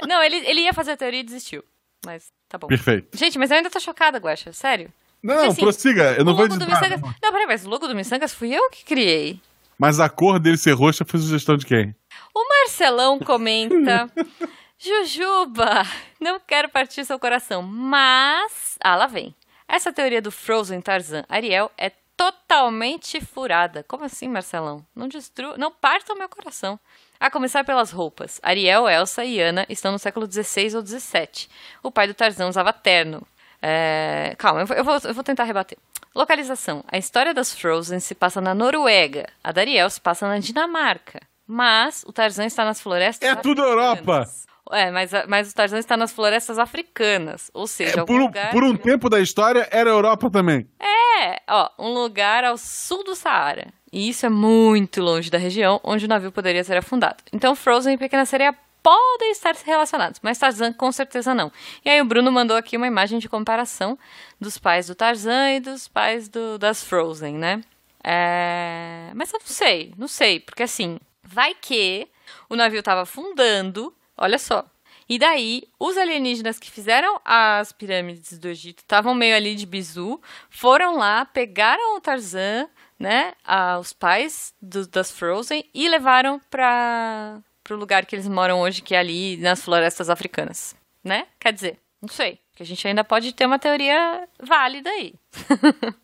É, Não, ele, ele ia fazer a teoria e desistiu. Mas tá bom. Perfeito. Gente, mas eu ainda tô chocada, Guaxa. Sério. Não, Porque, assim, prossiga. Eu não o vou logo do editar. Missangas... Não, peraí, mas o logo do Missangas fui eu que criei. Mas a cor dele ser roxa foi sugestão de quem? O Marcelão comenta... Jujuba, não quero partir seu coração, mas... Ah, lá vem. Essa teoria do Frozen Tarzan Ariel é totalmente furada. Como assim, Marcelão? Não destrua... Não parta o meu coração. A começar pelas roupas. Ariel, Elsa e Anna estão no século XVI ou XVII. O pai do Tarzan usava terno. É, Calma, eu vou, eu, vou, eu vou tentar rebater. Localização. A história das Frozen se passa na Noruega. A da Ariel se passa na Dinamarca. Mas o Tarzan está nas florestas É tudo. Europa. É, mas, a- mas o Tarzan está nas florestas africanas. Ou seja, algum Por um, lugar... por um tempo da história, era Europa também. É, ó, um lugar ao sul do Saara. E isso é muito longe da região onde o navio poderia ser afundado. Então Frozen e Pequena Sereia podem estar relacionados, mas Tarzan com certeza não. E aí o Bruno mandou aqui uma imagem de comparação dos pais do Tarzan e dos pais do- das Frozen, né? É, Mas eu não sei, não sei, porque assim, vai que o navio estava afundando, olha só. E daí, os alienígenas que fizeram as pirâmides do Egito estavam meio ali de bizu, foram lá, pegaram o Tarzan, né, a- os pais do- das Frozen e levaram para o lugar que eles moram hoje, que é ali nas florestas africanas, né? Quer dizer, não sei, porque a gente ainda pode ter uma teoria válida aí.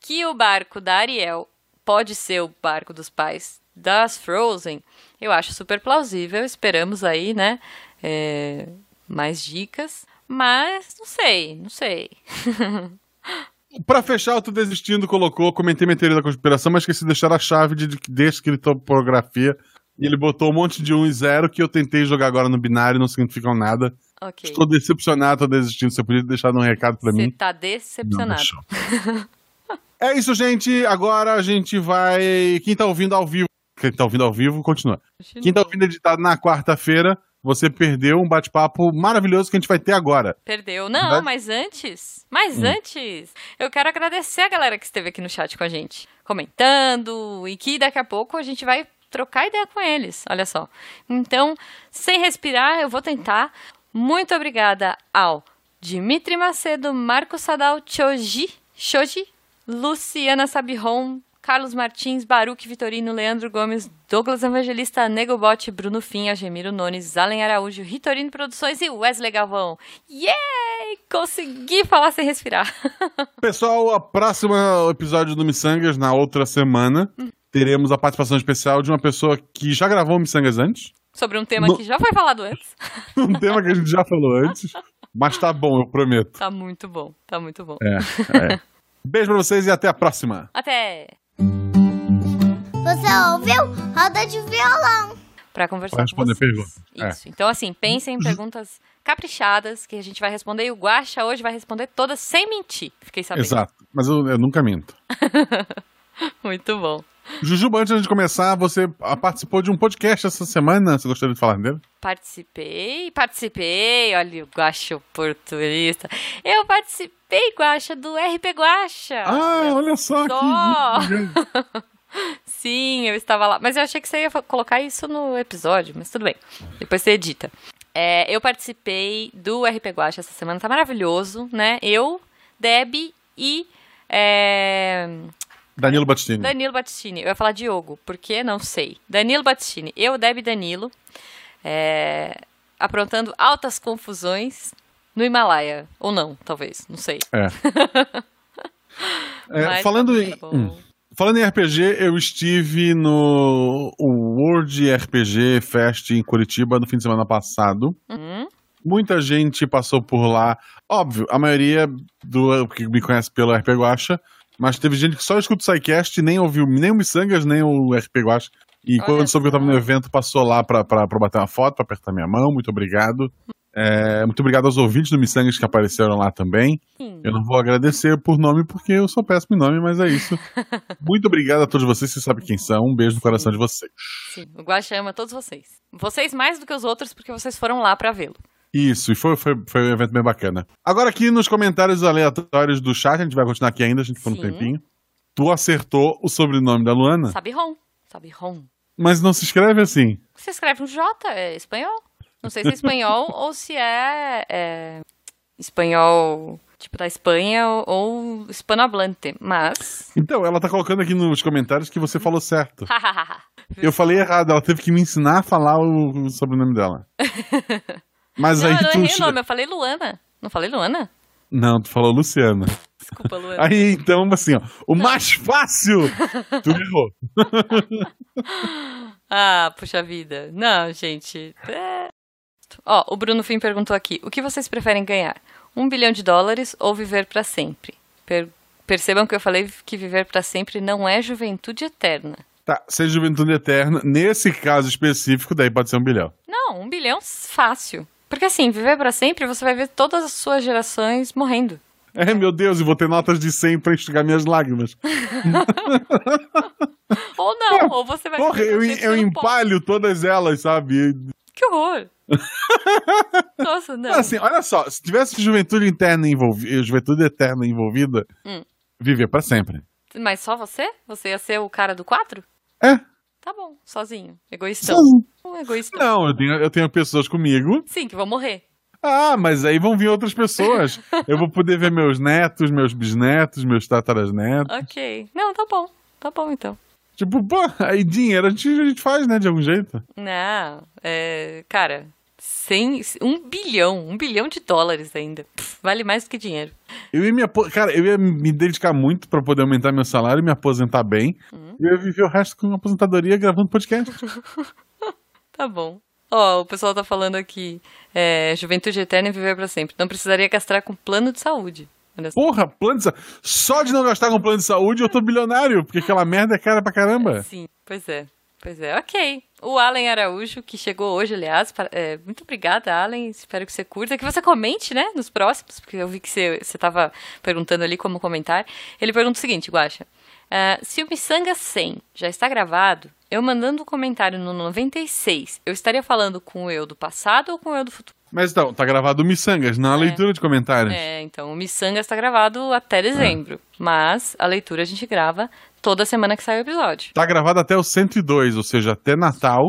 que o barco da Ariel pode ser o barco dos pais das Frozen, eu acho super plausível. Esperamos aí, né? é, mais dicas. Mas não sei, não sei. Pra fechar, eu tô desistindo, colocou, comentei minha teoria da conspiração, mas esqueci de deixar a chave de, de descriptografia. E ele botou um monte de 1 e 0 que eu tentei jogar agora no binário, não significam nada. Ok. Estou decepcionado, tô desistindo. Você podia deixar um recado pra Você mim. tá Não, decepcionado. deixou. é isso, gente. Agora a gente vai. Quem tá ouvindo ao vivo. Quem tá ouvindo ao vivo, continua. Quem tá ouvindo editado na quarta-feira, você perdeu um bate-papo maravilhoso que a gente vai ter agora. Perdeu. Não, Vai- mas antes, mas Hum. antes, eu quero agradecer a galera que esteve aqui no chat com a gente, comentando, e que daqui a pouco a gente vai trocar ideia com eles, olha só. Então, sem respirar, eu vou tentar. Muito obrigada ao Dimitri Macedo, Marco Sadal, Choji, Shoji, Luciana Sabiron, Carlos Martins, Baruque Vitorino, Leandro Gomes, Douglas Evangelista, Nego Bote, Bruno Fim, Agemiro Nunes, Allen Araújo, Ritorino Produções e Wesley Galvão. Yay! Consegui falar sem respirar. Pessoal, a próxima episódio do Missangas, na outra semana, teremos a participação especial de uma pessoa que já gravou o Missangas antes. Sobre um tema No- que já foi falado antes. Um tema que a gente já falou antes. Mas tá bom, eu prometo. Tá muito bom, tá muito bom. É, é. Beijo pra vocês e até a próxima. Até! Você ouviu? Roda de violão. Pra conversar Pra responder com vocês. pergunta. É. Isso. Então, assim, pensem em perguntas caprichadas que a gente vai responder. E o Guaxa hoje vai responder todas sem mentir. Fiquei sabendo. Exato. Mas eu, eu nunca minto. Muito bom. Jujuba, antes de começar, você ah, participou de um podcast essa semana. Você gostaria de falar dele? Participei, participei. Olha o Guaxa oportunista. Eu participei, Guaxa, do RP Guaxa. Ah, olha só. Só. Que... Sim, eu estava lá. Mas eu achei que você ia colocar isso no episódio, mas tudo bem. Depois você edita. É, eu participei do RP Guacha essa semana, tá maravilhoso, né? Eu, Deb e é, Danilo Battistini. Danilo Battistini. Eu ia falar Diogo, porque não sei. Danilo Battistini. Eu, Deb e Danilo. é, aprontando altas confusões no Himalaia. Ou não, talvez. Não sei. É. É, Mas falando, tá em, bom. hum. Falando em RPG, eu estive no World RPG Fest em Curitiba no fim de semana passado. Uhum. Muita gente passou por lá. Óbvio, a maioria do que me conhece pelo RP Guacha, mas teve gente que só escuta o SciCast e nem ouviu nem o Missangas, nem o RP Guacha. E Olha quando soube que eu tava no evento, passou lá pra, pra, pra bater uma foto, pra apertar minha mão. Muito obrigado. É, muito obrigado aos ouvintes do Missangas que apareceram lá também. Sim. Eu não vou agradecer por nome porque eu sou péssimo em nome, mas é isso. Muito obrigado a todos vocês, vocês sabem quem são. Um beijo no coração de vocês. Sim, o Guaxa ama todos vocês. Vocês mais do que os outros, porque vocês foram lá pra vê-lo. Isso, e foi, foi, foi um evento bem bacana. Agora aqui nos comentários aleatórios do chat, a gente vai continuar aqui ainda, a gente foi um Sim. tempinho. Tu acertou o sobrenome da Luana, Sabe Ron. Sabe Ron. mas não se escreve assim. Você escreve um J, é espanhol. Não sei se é espanhol ou se é, é espanhol tipo da Espanha ou, ou hispanohablante, mas... Então, ela tá colocando aqui nos comentários que você falou certo. Eu falei errado, ela teve que me ensinar a falar o, o sobrenome dela. Mas não, aí eu não tu. errei o nome, eu falei Luana. Não falei Luana? Não, tu falou Luciana. Desculpa, Luana. Aí então, assim, ó, o mais fácil! tu errou. Ah, puxa vida. Não, gente. é. Ó, o Bruno Fim perguntou aqui: o que vocês preferem ganhar? Um bilhão de dólares ou viver pra sempre? Per- Percebam que eu falei que viver pra sempre não é juventude eterna. Tá, ser juventude eterna, nesse caso específico, daí pode ser um bilhão. Não, um bilhão fácil. Porque assim, viver pra sempre, você vai ver todas as suas gerações morrendo. É, meu Deus, e vou ter notas de 100 pra enxugar minhas lágrimas. Ou não, ou você vai Porra, eu, eu pó. empalho todas elas, sabe? Que horror. Nossa, não. Assim, olha só, se tivesse juventude interna envolvida, juventude eterna envolvida, Hum. viver pra sempre. Mas só você? Você ia ser o cara do quadro? É, Tá bom, sozinho. Egoístão. sozinho. Um egoísta. Não, eu tenho, eu tenho pessoas comigo. Sim, que vão morrer. Ah, mas aí vão vir outras pessoas. eu vou poder ver meus netos, meus bisnetos, meus tatarasnetos. Ok. Não, tá bom. Tá bom, então. Tipo, pô, aí dinheiro a gente, a gente faz, né, de algum jeito. Não, é... Cara, 100, um bilhão. Um bilhão de dólares ainda. Pff, vale mais do que dinheiro. Eu ia me Cara, eu ia me dedicar muito pra poder aumentar meu salário e me aposentar bem. Uhum. E eu ia viver o resto com aposentadoria gravando podcast. Tá bom. Ó, o pessoal tá falando aqui. É, juventude eterna e viver pra sempre. Não precisaria gastar com plano de saúde. Porra, plano de saúde. Só de não gastar com plano de saúde eu tô bilionário, porque aquela merda é cara pra caramba. Sim, pois é. Pois é, ok. O Allen Araújo, que chegou hoje, aliás. para- é, muito obrigada, Allen. Espero que você curta. Que você comente, né, nos próximos, porque eu vi que você, você tava perguntando ali como comentar. Ele pergunta o seguinte, Guaxa. ah, se o Missanga 100 já está gravado, eu mandando um comentário no 96, eu estaria falando com o eu do passado ou com o eu do futuro? Mas então, tá gravado o Missangas, na leitura de comentários. É, então, o Missanga está gravado até dezembro. Mas a leitura a gente grava toda semana que sai o episódio. Tá gravado até o 102, ou seja, até Natal.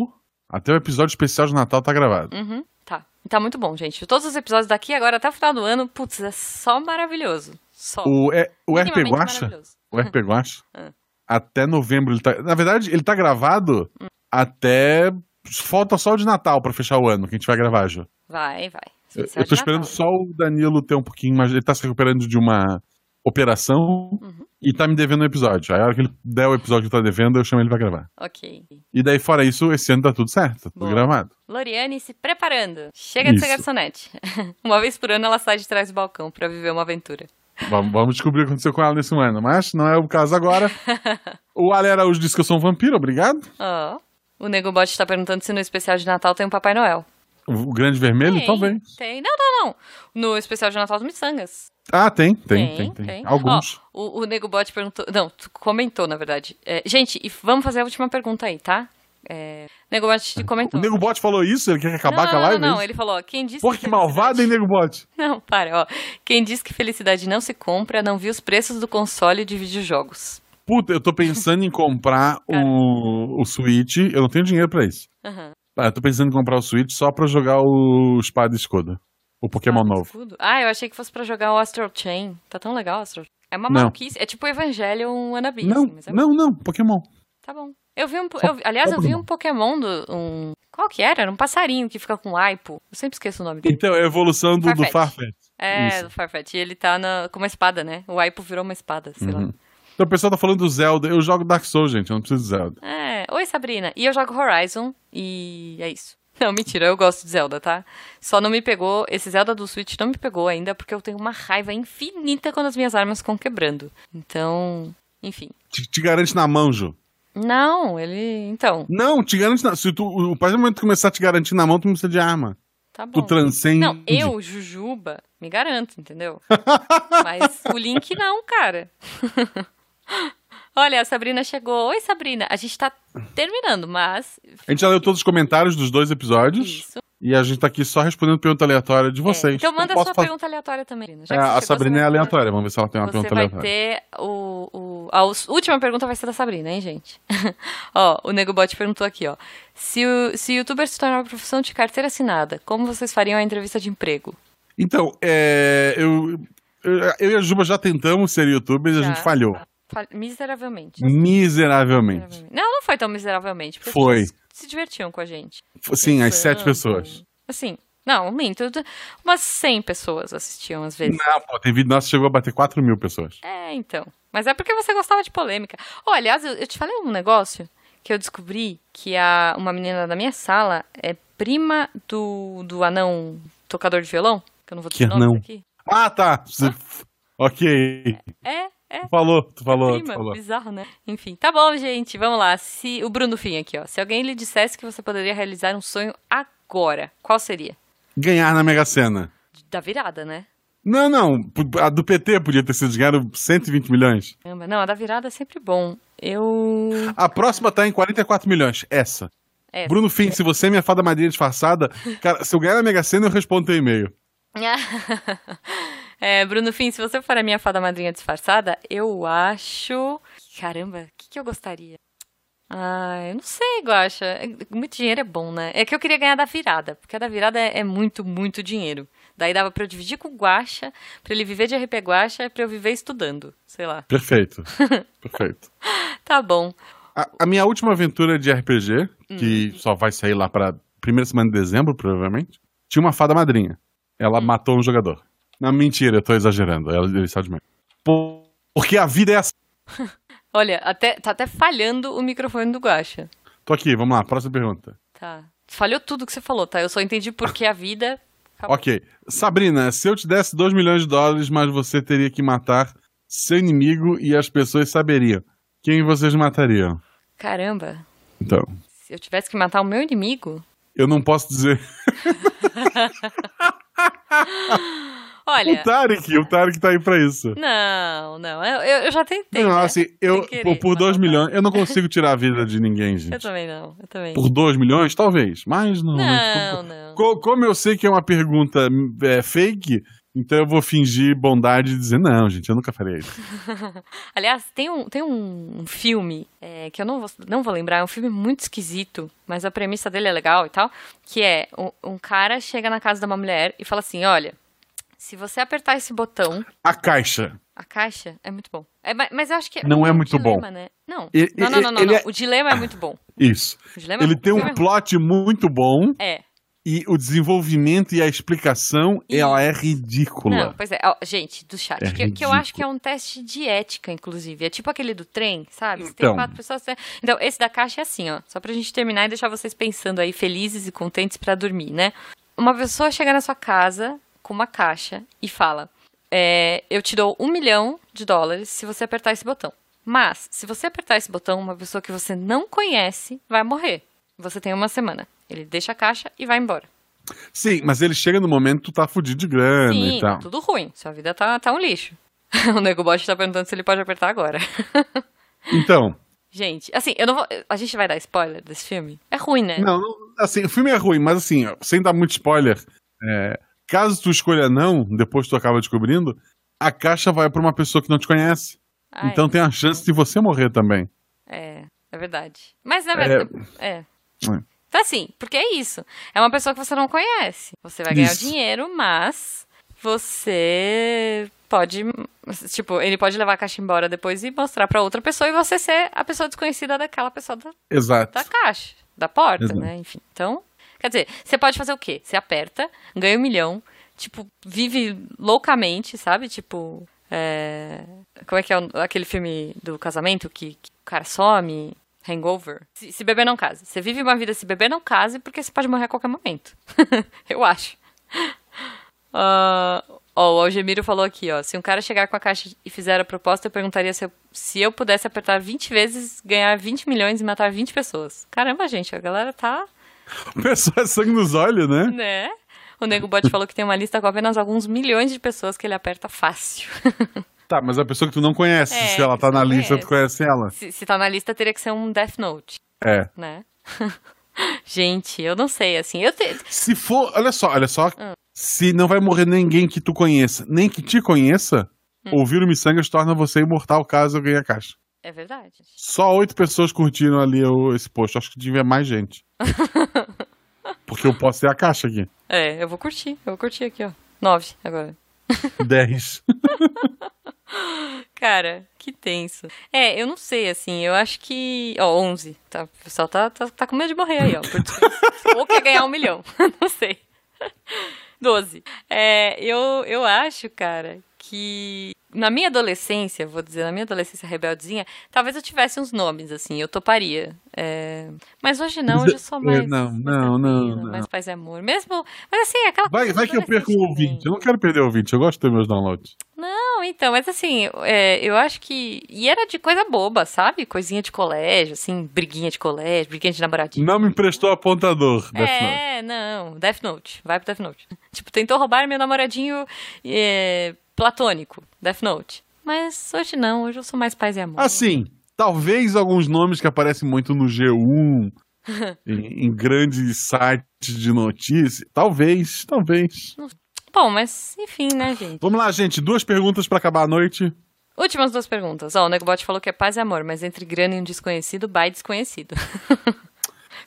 Até o episódio especial de Natal tá gravado. Uhum, tá. Tá muito bom, gente. Todos os episódios daqui agora até o final do ano, putz, é só maravilhoso. Só. O, é, o RP Guacha, o RP Guacha, Ah. até novembro ele tá. Na verdade, ele tá gravado Hum. até. Falta só o de Natal pra fechar o ano, que a gente vai gravar já. Vai, vai. Eu, eu tô esperando Natal. só o Danilo ter um pouquinho mais. Ele tá se recuperando de uma operação Uhum. E tá me devendo um episódio. Aí a hora que ele der o episódio que tá devendo, eu chamo ele pra gravar. Ok. E daí, fora isso, esse ano tá tudo certo, tá tudo Boa. gravado. Loriane se preparando. Chega de ser Isso. garçonete. uma vez por ano ela sai de trás do balcão pra viver uma aventura. Vamos, vamos descobrir o que aconteceu com ela nesse ano, mas não é o caso agora. o Ale Araújo disse que eu sou um vampiro, obrigado. Ó. O Nego Bot tá perguntando se no especial de Natal tem um Papai Noel. O, Grande Vermelho, tem, talvez. Tem. Não, não, não. No especial de Natal do Missangas. Ah, tem, tem, tem, tem. Alguns. Ó, o, o Nego Bot perguntou. Não, tu comentou, na verdade. É, gente, e vamos fazer a última pergunta aí, tá? É, Nego Bot te o comentou. Nego Bot falou isso? Ele quer acabar não, com a live? Não, é não, isso? ele falou, ó, quem disse Porra, que felicidade- malvado, hein, Nego Bot? Não, para, ó. Quem diz que felicidade não se compra, não viu os preços do console de videojogos. Puta, eu tô pensando em comprar o, o Switch. Eu não tenho dinheiro pra isso. Aham. Ah, eu tô pensando em comprar o Switch só pra jogar o Espada e Escudo. O Pokémon Ah, novo. escudo. Ah, eu achei que fosse pra jogar o Astral Chain. Tá tão legal o Astral Chain. É uma Não. maluquice. É tipo o Evangelion Wannabe, Não, assim, é não, não, Pokémon. Tá bom. Eu vi um. eu- aliás, eu vi um Pokémon do. Um, qual que era? Era um passarinho que fica com aipo. Eu sempre esqueço o nome dele. Então, é a evolução do, do Farfetch. Farfetch. É, Isso. do Farfetch. E ele tá na, com uma espada, né? O aipo virou uma espada, sei lá. Uhum. Então o pessoal tá falando do Zelda. Eu jogo Dark Souls, gente. Eu não preciso de Zelda. É. Oi, Sabrina. E eu jogo Horizon. E é isso. Não, mentira, eu gosto de Zelda, tá? Só não me pegou. Esse Zelda do Switch não me pegou ainda, porque eu tenho uma raiva infinita quando as minhas armas ficam quebrando. Então. Enfim. Te, te garante na mão, Ju. Não, ele. Então, Não, te garante na... Se tu, o partir do momento começar a te garantir na mão, tu não precisa de arma. tá bom. Tu transcende. Não, eu, Jujuba, me garanto, entendeu? Mas o Link não, cara. Olha, a Sabrina chegou. Oi, Sabrina. A gente tá terminando, mas. A gente já leu todos os comentários dos dois episódios. Isso. E a gente tá aqui só respondendo pergunta aleatória de vocês. É, Então manda a sua fazer- pergunta aleatória também. É, a Sabrina é aleatória. Vamos ver se ela tem uma Você pergunta vai aleatória. ter o, o. A última pergunta vai ser da Sabrina, hein, gente? ó, o Nego Bot perguntou aqui, ó. Se o se youtuber se tornar uma profissão de carteira assinada, como vocês fariam a entrevista de emprego? Então, é, eu, eu, eu e a Juba já tentamos ser youtubers e a gente falhou. Miseravelmente. Miseravelmente. Não, não foi tão miseravelmente. Porque Foi. se divertiam com a gente. Sim, as sete Pensando. pessoas. Assim, não, minto. Umas 100 pessoas assistiam às vezes. Não, pô, tem vídeo nosso que chegou a bater 4 mil pessoas. É, então. Mas é porque você gostava de polêmica. Oh, aliás, eu, eu te falei um negócio que eu descobri que a, uma menina da minha sala é prima do, do anão tocador de violão. Que eu não vou Que dizer nomes anão? aqui. Ah, tá. Você- Ok. É, é. Tu falou, tu falou, tu prima, falou. bizarro, né? Enfim, tá bom, gente, vamos lá. Se o Bruno Fim aqui, ó. Se alguém lhe dissesse que você poderia realizar um sonho agora, qual seria? Ganhar na Mega Sena. Da virada, né? Não, não. A do PT podia ter sido ganhar 120 milhões. Não, a da virada é sempre bom. Eu. A próxima tá em 44 milhões. Essa. É. Bruno Fim, se você é minha fada madrinha disfarçada, cara, se eu ganhar na Mega Sena, eu respondo teu e-mail. é, Bruno Fim, se você for a minha fada madrinha disfarçada, eu acho. Caramba, o que, que eu gostaria? Ah, eu não sei, Guaxa. É- Muito dinheiro é bom, né? É que eu queria ganhar da virada, porque a da virada é, é muito, muito dinheiro. Daí dava pra eu dividir com o Guaxa, pra ele viver de RP Guaxa e pra eu viver estudando. Sei lá. Perfeito. Perfeito. Tá bom. A, a minha última aventura de RPG, que Hum. só vai sair lá pra primeira semana de dezembro, provavelmente, tinha uma fada madrinha. Ela Hum. matou um jogador. Não, mentira, eu tô exagerando. Ela ele só de meio. Por- Porque a vida é assim. Olha, até, tá até falhando o microfone do Guaxa. Tô aqui, vamos lá, próxima pergunta. Tá. Falhou tudo que você falou, tá? Eu só entendi porque a vida Acabou. Ok. Sabrina, se eu te desse 2 milhões de dólares, mas você teria que matar seu inimigo e as pessoas saberiam, quem vocês matariam? Caramba. Então, Se eu tivesse que matar o meu inimigo. eu não posso dizer. Olha. O Tarek, o Tarek tá aí pra isso. Não, não. Eu, eu- eu já tentei. não, né? assim, eu, querer, por, por mas 2 não dá. milhões, eu não consigo tirar a vida de ninguém, Eu gente. também não. Eu também. Por 2 milhões, talvez, mas não. Não, não. Co- Como eu sei que é uma pergunta é, fake, então eu vou fingir bondade e dizer, não, gente, eu nunca farei isso. Aliás, tem um, tem um filme é, que eu não vou, não vou lembrar, é um filme muito esquisito, mas a premissa dele é legal e tal, que é um, um cara chega na casa de uma mulher e fala assim, olha, se você apertar esse botão, A caixa. a caixa é muito bom. É, ma- mas eu acho que Não é um muito dilema, bom. Né? Não. E- não, não, não, não, ele não. é- O dilema é muito bom. Isso. Dilema Ele é, tem um plot muito bom é. É. e o desenvolvimento e a explicação, E- ela é ridícula. Não, pois é. Ó, gente, do chat, É que, que eu acho que é um teste de ética, inclusive. É tipo aquele do trem, sabe? Se Então. tem quatro pessoas. você- Então, esse da caixa é assim, ó. Só pra gente terminar e deixar vocês pensando aí, felizes e contentes pra dormir, né? Uma pessoa chega na sua casa com uma caixa e fala: é, Eu te dou um milhão de dólares se você apertar esse botão. Mas, se você apertar esse botão, uma pessoa que você não conhece vai morrer. Você tem uma semana. Ele deixa a caixa e vai embora. Sim, mas ele chega no momento que tu tá fudido de grana Sim, e tal. tá tudo ruim. Sua vida tá, tá um lixo. o Nego Bot tá perguntando se ele pode apertar agora. Então, gente, assim, eu não vou. A gente vai dar spoiler desse filme? É ruim, né? não, não- assim, o filme é ruim, mas assim, sem dar muito spoiler, é, caso tu escolha não, depois tu acaba descobrindo, a caixa vai pra uma pessoa que não te conhece. Ah, então tem a chance de você morrer também. é, é verdade. Mas na verdade. É. É. Então, assim, porque é isso. É uma pessoa que você não conhece. Você vai ganhar Isso. dinheiro, mas você pode. Tipo, ele pode levar a caixa embora depois e mostrar pra outra pessoa e você ser a pessoa desconhecida daquela pessoa da, Exato. da caixa, da porta, Exato. né? Enfim, então, quer dizer, você pode fazer o quê? Você aperta, ganha um milhão, tipo, vive loucamente, sabe? Tipo, é... como é que é aquele filme do casamento que, que o cara some, hangover? Se, se beber não case. Você vive uma vida se beber não case porque você pode morrer a qualquer momento. Eu acho. Ah, ó, o Algemiro falou aqui, ó. Se um cara chegar com a caixa e fizer a proposta, eu perguntaria se eu, se eu pudesse apertar 20 vezes, ganhar 20 milhões e matar 20 pessoas. Caramba, gente, a galera tá, Pessoa é sangue nos olhos, né? né? O Nego Bot falou que tem uma lista com apenas alguns milhões de pessoas que ele aperta fácil. Tá, mas a pessoa que tu não conhece, É, se ela tá na lista, tu conhece ela. se, se tá na lista, teria que ser um Death Note, É. né? gente, eu não sei, assim, eu te... Se for, olha só, olha só. Ah. Se não vai morrer ninguém que tu conheça, nem que te conheça, Hum. ouvir o Missangas torna você imortal caso eu ganhe a caixa. É verdade. Só oito pessoas curtiram ali o- esse post. Acho que devia mais gente. Porque eu posso ter a caixa aqui. É, eu vou curtir, eu vou curtir aqui, ó. Nove agora. Dez. Cara, que tenso. É, eu não sei, assim, eu acho que. Ó, 11. Tá, o pessoal tá, tá, tá com medo de morrer aí, ó. por descanso. Ou quer ganhar um milhão. não sei. 12. É, eu, eu acho, cara, que na minha adolescência, vou dizer, na minha adolescência rebeldezinha, talvez eu tivesse uns nomes, assim, eu toparia. É, mas hoje não, hoje eu sou É, mais. não, mais não, não, não. Mais paz e amor. Mesmo. Mas assim, aquela Vai, coisa vai que eu perco o ouvinte. Eu não quero perder o ouvinte. Eu gosto de ter meus downloads. Não, então, mas assim, é, eu acho que. E era de coisa boba, sabe? Coisinha de colégio, assim, briguinha de colégio, briguinha de namoradinho. Não me emprestou apontador. Death Note. é, não, Death Note. Vai pro Death Note. Tipo, tentou roubar meu namoradinho é, platônico, Death Note. Mas hoje não, hoje eu sou mais paz e amor. Assim, talvez alguns nomes que aparecem muito no G1, em, em grandes sites de notícias. Talvez, talvez. Bom, mas enfim, né, gente? Vamos lá, gente. Duas perguntas pra acabar a noite. Últimas duas perguntas. Ó, o Negobot falou que é paz e amor, mas entre grana e um desconhecido, by desconhecido.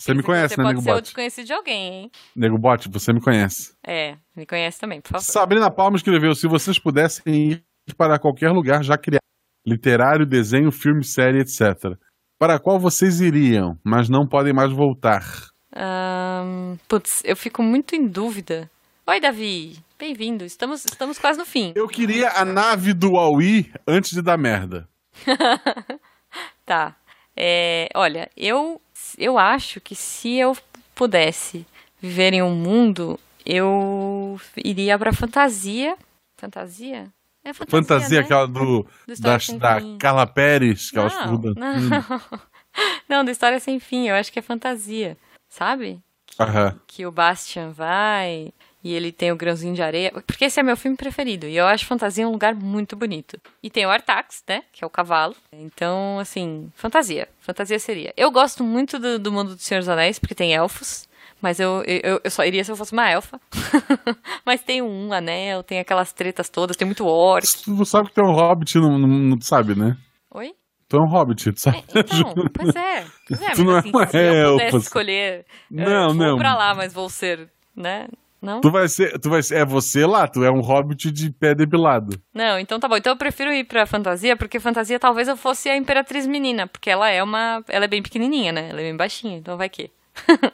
Você me conhece, Você né, pode Nego ser o Bot? desconhecido de alguém, hein? Nego Bot, você me conhece. É, me conhece também, por favor. Sabrina Palma escreveu: se vocês pudessem ir para qualquer lugar já criado, literário, desenho, filme, série, etc. Para qual vocês iriam, mas não podem mais voltar? Ahn, putz, eu fico muito em dúvida. Oi, Davi. Bem-vindo. Estamos, estamos quase no fim. Eu queria a nave do Aui antes de dar merda. Tá. É, olha, eu, eu acho que se eu pudesse viver em um mundo eu iria pra fantasia. Fantasia? É fantasia, Fantasia, né? aquela do, Do da, da. Carla Pérez, que ela Não, estuda. não. Não, da História Sem Fim, eu acho que é fantasia, sabe? aham. Que o Bastian vai e ele tem o grãozinho de areia. Porque esse é meu filme preferido. E eu acho fantasia um lugar muito bonito. E tem o Artax, né? Que é o cavalo. Então, assim, fantasia. Fantasia seria. Eu gosto muito do, do mundo do Senhor dos Anéis, porque tem elfos. Mas eu, eu, eu só iria se eu fosse uma elfa. mas tem um anel, tem aquelas tretas todas, tem muito orc. Tu sabe que é um hobbit, não, não, não sabe, né? Oi? Tu é um hobbit, tu sabe? Então, pois é. Pois é, Tu não mas é assim, uma se eu pudesse elfa. escolher, Não, eu vou não. pra lá, mas vou ser, né? Não? Tu vai ser, tu vai ser, é você lá, tu é um hobbit de pé depilado. Não, então tá bom. Então eu prefiro ir pra fantasia, porque fantasia talvez eu fosse a Imperatriz Menina, porque ela é uma. Ela é bem pequenininha, né? Ela é bem baixinha, então vai que.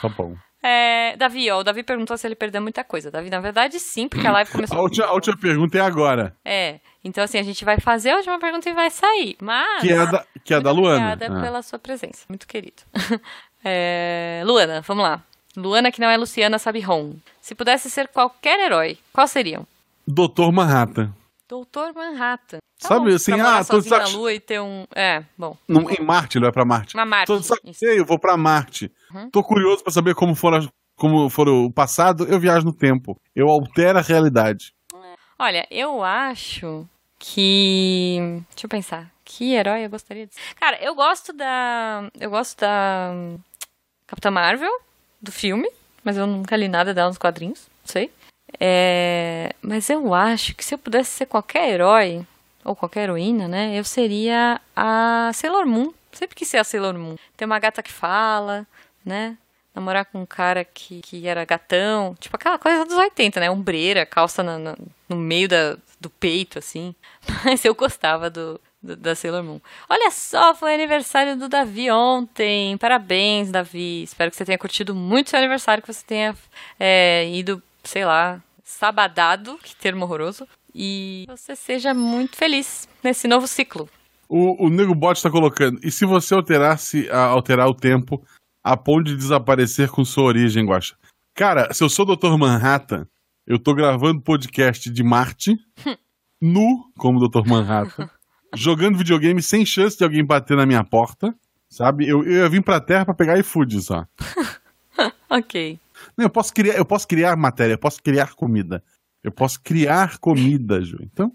Tá bom. É, Davi, ó, o Davi perguntou se ele perdeu muita coisa. Davi, na verdade, sim, porque a live começou. A última, a última pergunta é agora, É, então assim, a gente vai fazer a última pergunta e vai sair. Mas. que é a da, que é da Luana. Obrigada Ah. pela sua presença, muito querido. É, Luana, vamos lá. Luana, que não é Luciana Sabiron. Se pudesse ser qualquer herói, qual seriam? Doutor Manhattan. Doutor Manhattan. Tá Sabe, bom, assim, ah, tô de sozinho na saco- Lua e ter um... É, bom. Não, em Marte, ele vai pra Marte. Uma Marte. Tô de saco eu vou pra Marte. Uhum. Tô curioso pra saber como for, a- como for o passado, eu viajo no tempo. Eu altero a realidade. Olha, eu acho que... Deixa eu pensar. Que herói eu gostaria de ser? Cara, eu gosto da... Eu gosto da... hum, Capitã Marvel, do filme. Mas eu nunca li nada dela nos quadrinhos. Não sei. É, Mas eu acho que se eu pudesse ser qualquer herói... Ou qualquer heroína, né? Eu seria a Sailor Moon. Sempre quis ser a Sailor Moon. Ter uma gata que fala, né? Namorar com um cara que, que era gatão. Tipo aquela coisa dos 80, né? Ombreira, calça na- no meio da, do peito, assim. Mas eu gostava do- da Sailor Moon. Olha só, foi aniversário do Davi ontem. Parabéns, Davi. Espero que você tenha curtido muito seu aniversário, que você tenha é, ido, sei lá, sabadado, que termo horroroso. E você seja muito feliz nesse novo ciclo. O, o Nego Bot tá colocando. E se você alterasse, a- alterar o tempo a ponto de desaparecer com sua origem, Guaxa? Cara, se eu sou o Dr. Manhattan, eu tô gravando podcast de Marte, nu, como Dr. Manhattan, jogando videogame sem chance de alguém bater na minha porta, sabe? Eu, eu ia vir pra Terra pra pegar iFood só. Ok. Não, eu posso criar, eu posso criar matéria, eu posso criar comida. Eu posso criar comida, Ju. Então,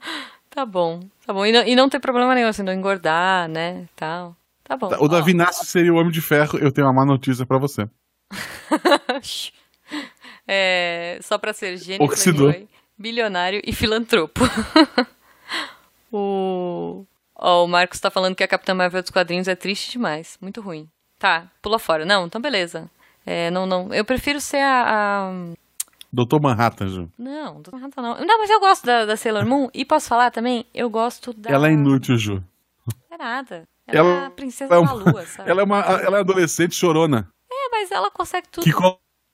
Tá bom, tá bom. E não, e não tem problema nenhum, assim, não engordar, né, tal. Tá bom. o Davi Nassi seria o Homem de Ferro. Eu tenho uma má notícia pra você. É, só pra ser gênio, bilionário e filantropo. o... Ó, o Marcos tá falando que a Capitã Marvel dos quadrinhos é triste demais. Muito ruim. Tá, pula fora. Não, então beleza. É, não, não. Eu prefiro ser a... a- Doutor Manhattan, Ju. Não, não, não, não. Não, mas eu gosto da, da Sailor Moon. E posso falar também? Eu gosto da... Ela é inútil, Ju. É nada. Ela, Ela é a princesa é da uma- lua, sabe? Ela é uma ela é adolescente chorona. É, mas ela consegue tudo. Que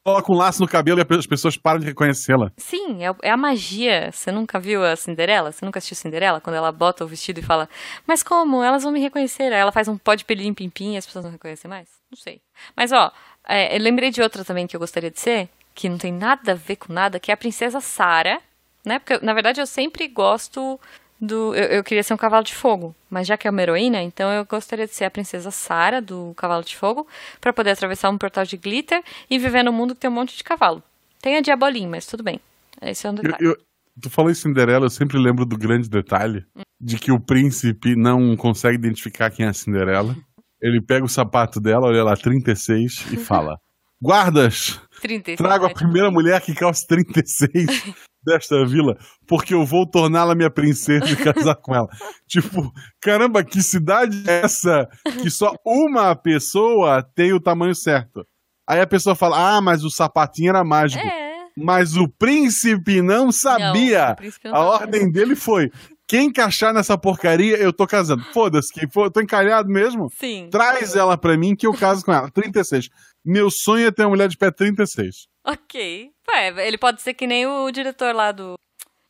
coloca um laço no cabelo e as pessoas param de reconhecê-la. Sim, é, é a magia. Você nunca viu a Cinderela? Você nunca assistiu Cinderela? Quando ela bota o vestido e fala, mas como? Elas vão me reconhecer. Aí ela faz um pó de pelim pim pim e as pessoas não reconhecem mais? Não sei. Mas ó, é, eu lembrei de outra também que eu gostaria de ser, que não tem nada a ver com nada, que é a princesa Sara, né? Porque, na verdade, eu sempre gosto do. Eu, eu queria ser um cavalo de fogo, mas já que é uma heroína, então eu gostaria de ser a princesa Sara do Cavalo de Fogo, pra poder atravessar um portal de glitter e viver num mundo que tem um monte de cavalo. Tem a Diabolim, mas tudo bem. Esse é um Eu, detalhe. eu- tu falou em Cinderela, eu sempre lembro do grande detalhe de que o príncipe não consegue identificar quem é a Cinderela. Ele pega o sapato dela, olha lá, 36, e fala: Guardas, 36. trago a né? primeira mulher que calça 36 desta vila, porque eu vou torná-la minha princesa e casar com ela. Tipo, caramba, que cidade é essa que só uma pessoa tem o tamanho certo? Aí a pessoa fala: Ah, mas o sapatinho era mágico. É. Mas o príncipe não sabia. Não, príncipe não a sabia. ordem dele foi: quem encaixar nessa porcaria, eu tô casando. Foda-se, quem for, tô encalhado mesmo. Sim. Traz ela pra mim que eu caso com ela. 36. Meu sonho é ter uma mulher de pé 36. Ok. Ué, ele pode ser que nem o diretor lá do.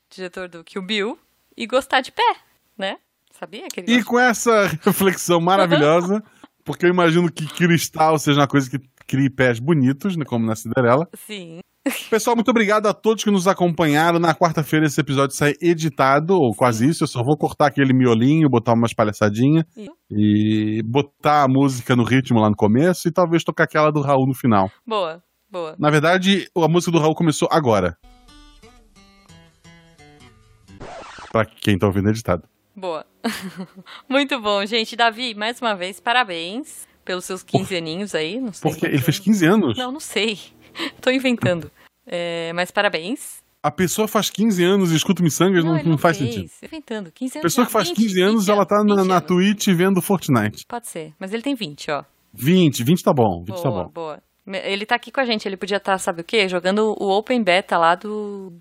Diretor do Kill Bill e gostar de pé, né? Sabia que ele E gosta? com essa reflexão maravilhosa, porque eu imagino que cristal seja uma coisa que crie pés bonitos, né, como na Cinderela, Sim. Pessoal, muito obrigado a todos que nos acompanharam. Na quarta-feira esse episódio sai editado, ou quase isso. Eu só vou cortar aquele miolinho, botar umas palhaçadinhas e botar a música no ritmo lá no começo e talvez tocar aquela do Raul no final. Boa, boa. Na verdade, a música do Raul começou agora. Pra quem tá ouvindo editado. Boa. Muito bom, gente. Davi, mais uma vez, parabéns pelos seus 15 aninhos aí. Não sei Porque ele fez anos. 15 anos. Não, não sei. Tô inventando. É, mas parabéns. A pessoa faz 15 anos e escuta miçangas, não, ele não faz fez. sentido. Inventando. 15 A anos. pessoa não, que faz 20, 15 anos, 20 ela tá na, 20 na. Twitch vendo Fortnite. Pode ser. Mas ele tem 20, ó. 20, 20 tá bom, 20 tá Boa, bom. boa. Ele tá aqui com a gente. Ele podia estar, sabe o quê? Jogando o Open Beta lá do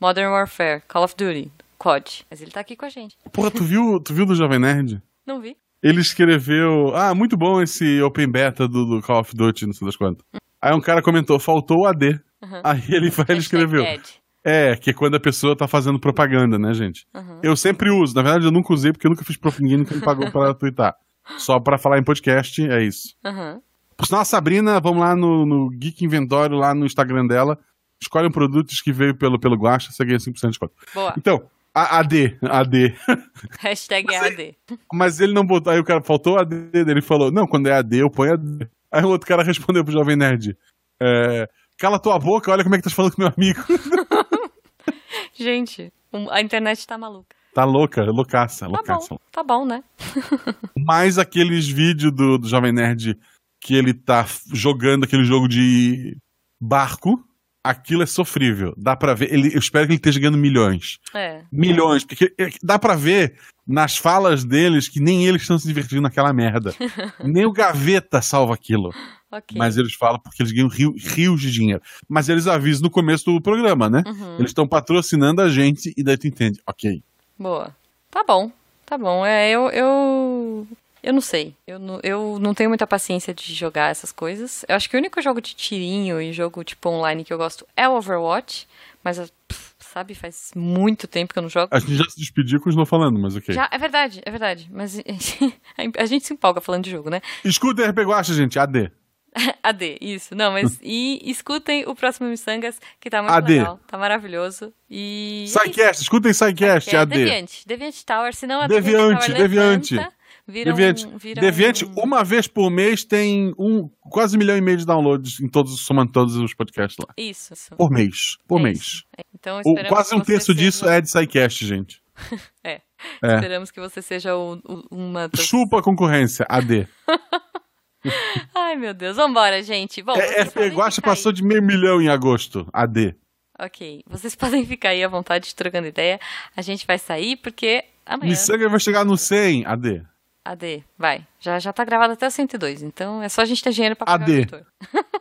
Modern Warfare, Call of Duty, COD. Mas ele tá aqui com a gente. Porra, tu viu, tu viu do Jovem Nerd? Não vi? Ele escreveu. Ah, muito bom esse Open Beta do, do Call of Duty, não sei das quantas. Aí um cara comentou, faltou o AD. Uhum. Aí ele, vai, ele escreveu. É, que é quando a pessoa tá fazendo propaganda, né, gente? Uhum. Eu sempre uso. Na verdade, eu nunca usei porque eu nunca fiz propaganda, ninguém nunca me pagou pra twittar. Só pra falar em podcast, é isso. Uhum. Por sinal, a Sabrina, vamos lá no, no Geek Inventório, lá no Instagram dela. Escolhe um produto que veio pelo, pelo Guacha, você ganha 5% de desconto. Boa. Então, a, AD, AD. Hashtag AD. Mas ele não botou, aí o cara faltou o AD dele, ele falou, não, quando é AD eu ponho AD. Aí o outro cara respondeu pro Jovem Nerd, é, cala tua boca, olha como é que tá falando com meu amigo. Gente, a internet tá maluca. Tá louca, loucaça, Tá loucaça. bom, tá bom, né? Mais aqueles vídeos do, do Jovem Nerd que ele tá jogando aquele jogo de barco, aquilo é sofrível. Dá pra ver, ele, eu espero que ele esteja ganhando milhões. É. Milhões, porque é, dá pra ver nas falas deles que nem eles estão se divertindo naquela merda. nem o Gaveta salva aquilo. Ok. Mas eles falam porque eles ganham rio- rios de dinheiro. Mas eles avisam no começo do programa, né? Uhum. Eles estão patrocinando a gente e daí tu entende. Ok. Boa. Tá bom, tá bom. É, eu, eu, eu não sei. Eu não, eu não tenho muita paciência de jogar essas coisas. Eu acho que o único jogo de tirinho e jogo tipo online que eu gosto é o Overwatch, mas pff, sabe, faz muito tempo que eu não jogo. A gente já se despediu com não falando, mas ok. Já, é verdade, é verdade. Mas a gente se empolga falando de jogo, né? Escuta RP Guacha, gente. AD. AD, isso. Não, mas e escutem o próximo Missangas, que tá muito AD. legal, tá maravilhoso. E. Psycast, escutem Psycast, é AD. Deviante. Deviante Tower, senão a Deviante, Tower Deviante. levanta, vira Deviante, um, vira Deviante, um... uma vez por mês tem um, quase um milhão e meio de downloads em todos, somando todos os podcasts lá. Isso, isso. Por mês. Por É mês. isso. É. Então O, quase um terço disso seja... é de Psycast, gente. É. É. Esperamos que você seja o- o- uma das... Chupa a concorrência, AD. Ai, meu Deus. Vambora, gente. Bom, É, podem Guacha passou de meio milhão em agosto, AD. Ok. Vocês podem ficar aí à vontade, trocando ideia. A gente vai sair porque amanhã... Missanga vai chegar no 100, AD. AD, vai. Já, já tá gravado até o 102, então é só a gente ter dinheiro pra pagar AD. o editor.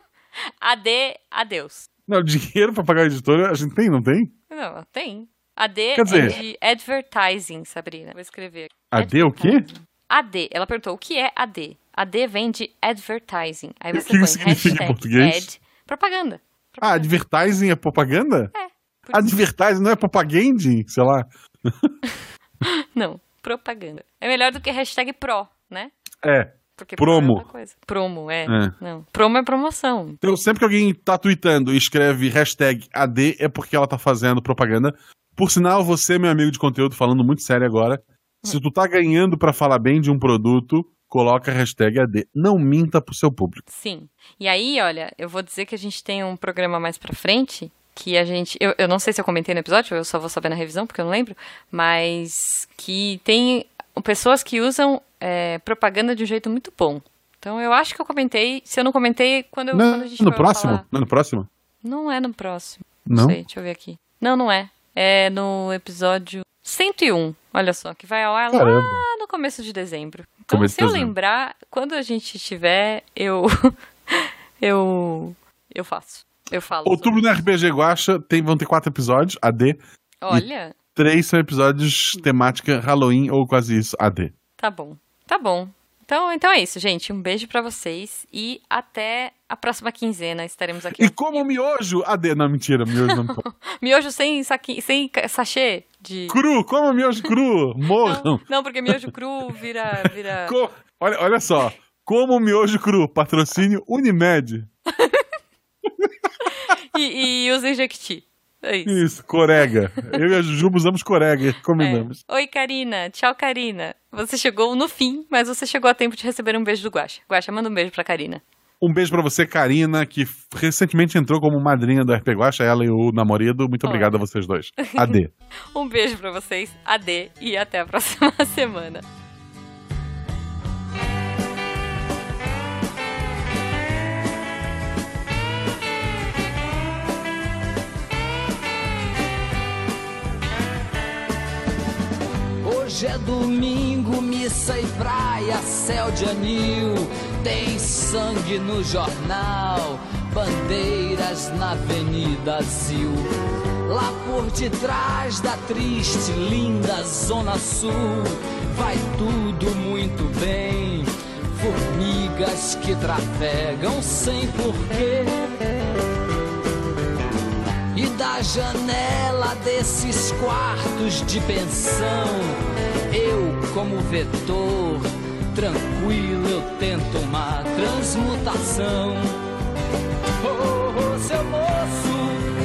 AD, adeus. Não, dinheiro pra pagar a editora a gente tem, não tem? Não, tem. AD Quer dizer- é de advertising, Sabrina. Vou escrever. AD o quê? AD. Ela perguntou o que é AD. AD vem de advertising. Aí O você que que põe significa em português? ad, propaganda. Ah, advertising é propaganda? É. Advertising não é propaganding? Sei lá. Não, propaganda. É melhor do que hashtag pro, né? É. Porque Promo. pro é coisa. Promo, é. É. Não. Promo é promoção. Então, sempre que alguém tá tweetando e escreve hashtag AD, é porque ela tá fazendo propaganda. Por sinal, você, meu amigo de conteúdo, falando muito sério agora, se tu tá ganhando pra falar bem de um produto, coloca hashtag AD. Não minta pro seu público. Sim. E aí, olha, eu vou dizer que a gente tem um programa mais pra frente que a gente. Eu, eu não sei se eu comentei no episódio, eu só vou saber na revisão, porque eu não lembro. Mas que tem pessoas que usam é, propaganda de um jeito muito bom. Então eu acho que eu comentei. Se eu não comentei, quando, eu, Não, quando a gente no próximo? falar- Não é no próximo? Não é no próximo. Não? sei, deixa eu ver aqui. Não, não é. É no episódio 101. Olha só, que vai ao ar lá Caramba. no começo de dezembro. Então, Começo se eu dezembro. lembrar, quando a gente estiver, eu. eu. Eu faço. Eu falo. Outubro no RPG Guacha tem, vão ter quatro episódios, AD. sobre- Olha, Três são episódios temática Halloween ou quase isso, AD. tá bom. Tá bom. Então, então é isso, gente. Um beijo pra vocês e até a próxima quinzena. Estaremos aqui. E como miojo, AD. Não, mentira, miojo não. Miojo sem, saqui... sem sachê de. Cru, como miojo cru, morram. Não, não, porque miojo cru vira. vira... Co- olha, olha só, como miojo cru, patrocínio Unimed. E E, usem Jequiti. É isso. Isso, corega. Eu e a Jujuba usamos corega, combinamos. É. Oi, Karina. Tchau, Karina. Você chegou no fim, mas você chegou a tempo de receber um beijo do Guaxa. Guaxa, manda um beijo pra Karina. Um beijo pra você, Karina, que recentemente entrou como madrinha do RP Guacha, ela e o namorado. Muito obrigado a vocês dois. AD. Um beijo pra vocês, AD, e até a próxima semana. Hoje é domingo, missa e praia, céu de anil. Tem sangue no jornal, bandeiras na Avenida Zil. Lá por detrás da triste, linda Zona Sul, vai tudo muito bem. Formigas que trafegam sem porquê. Da janela desses quartos de pensão, eu, como vetor, tranquilo, eu tento uma transmutação. Oh, oh, seu moço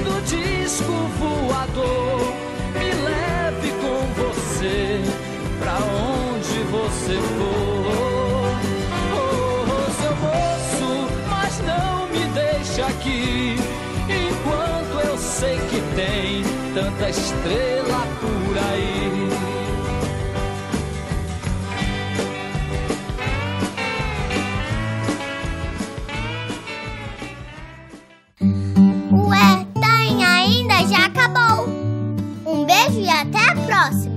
do disco voador, me leve com você pra onde você for. Sei que tem tanta estrela por aí. Ué, tem ainda? Já acabou. Um beijo e até a próxima.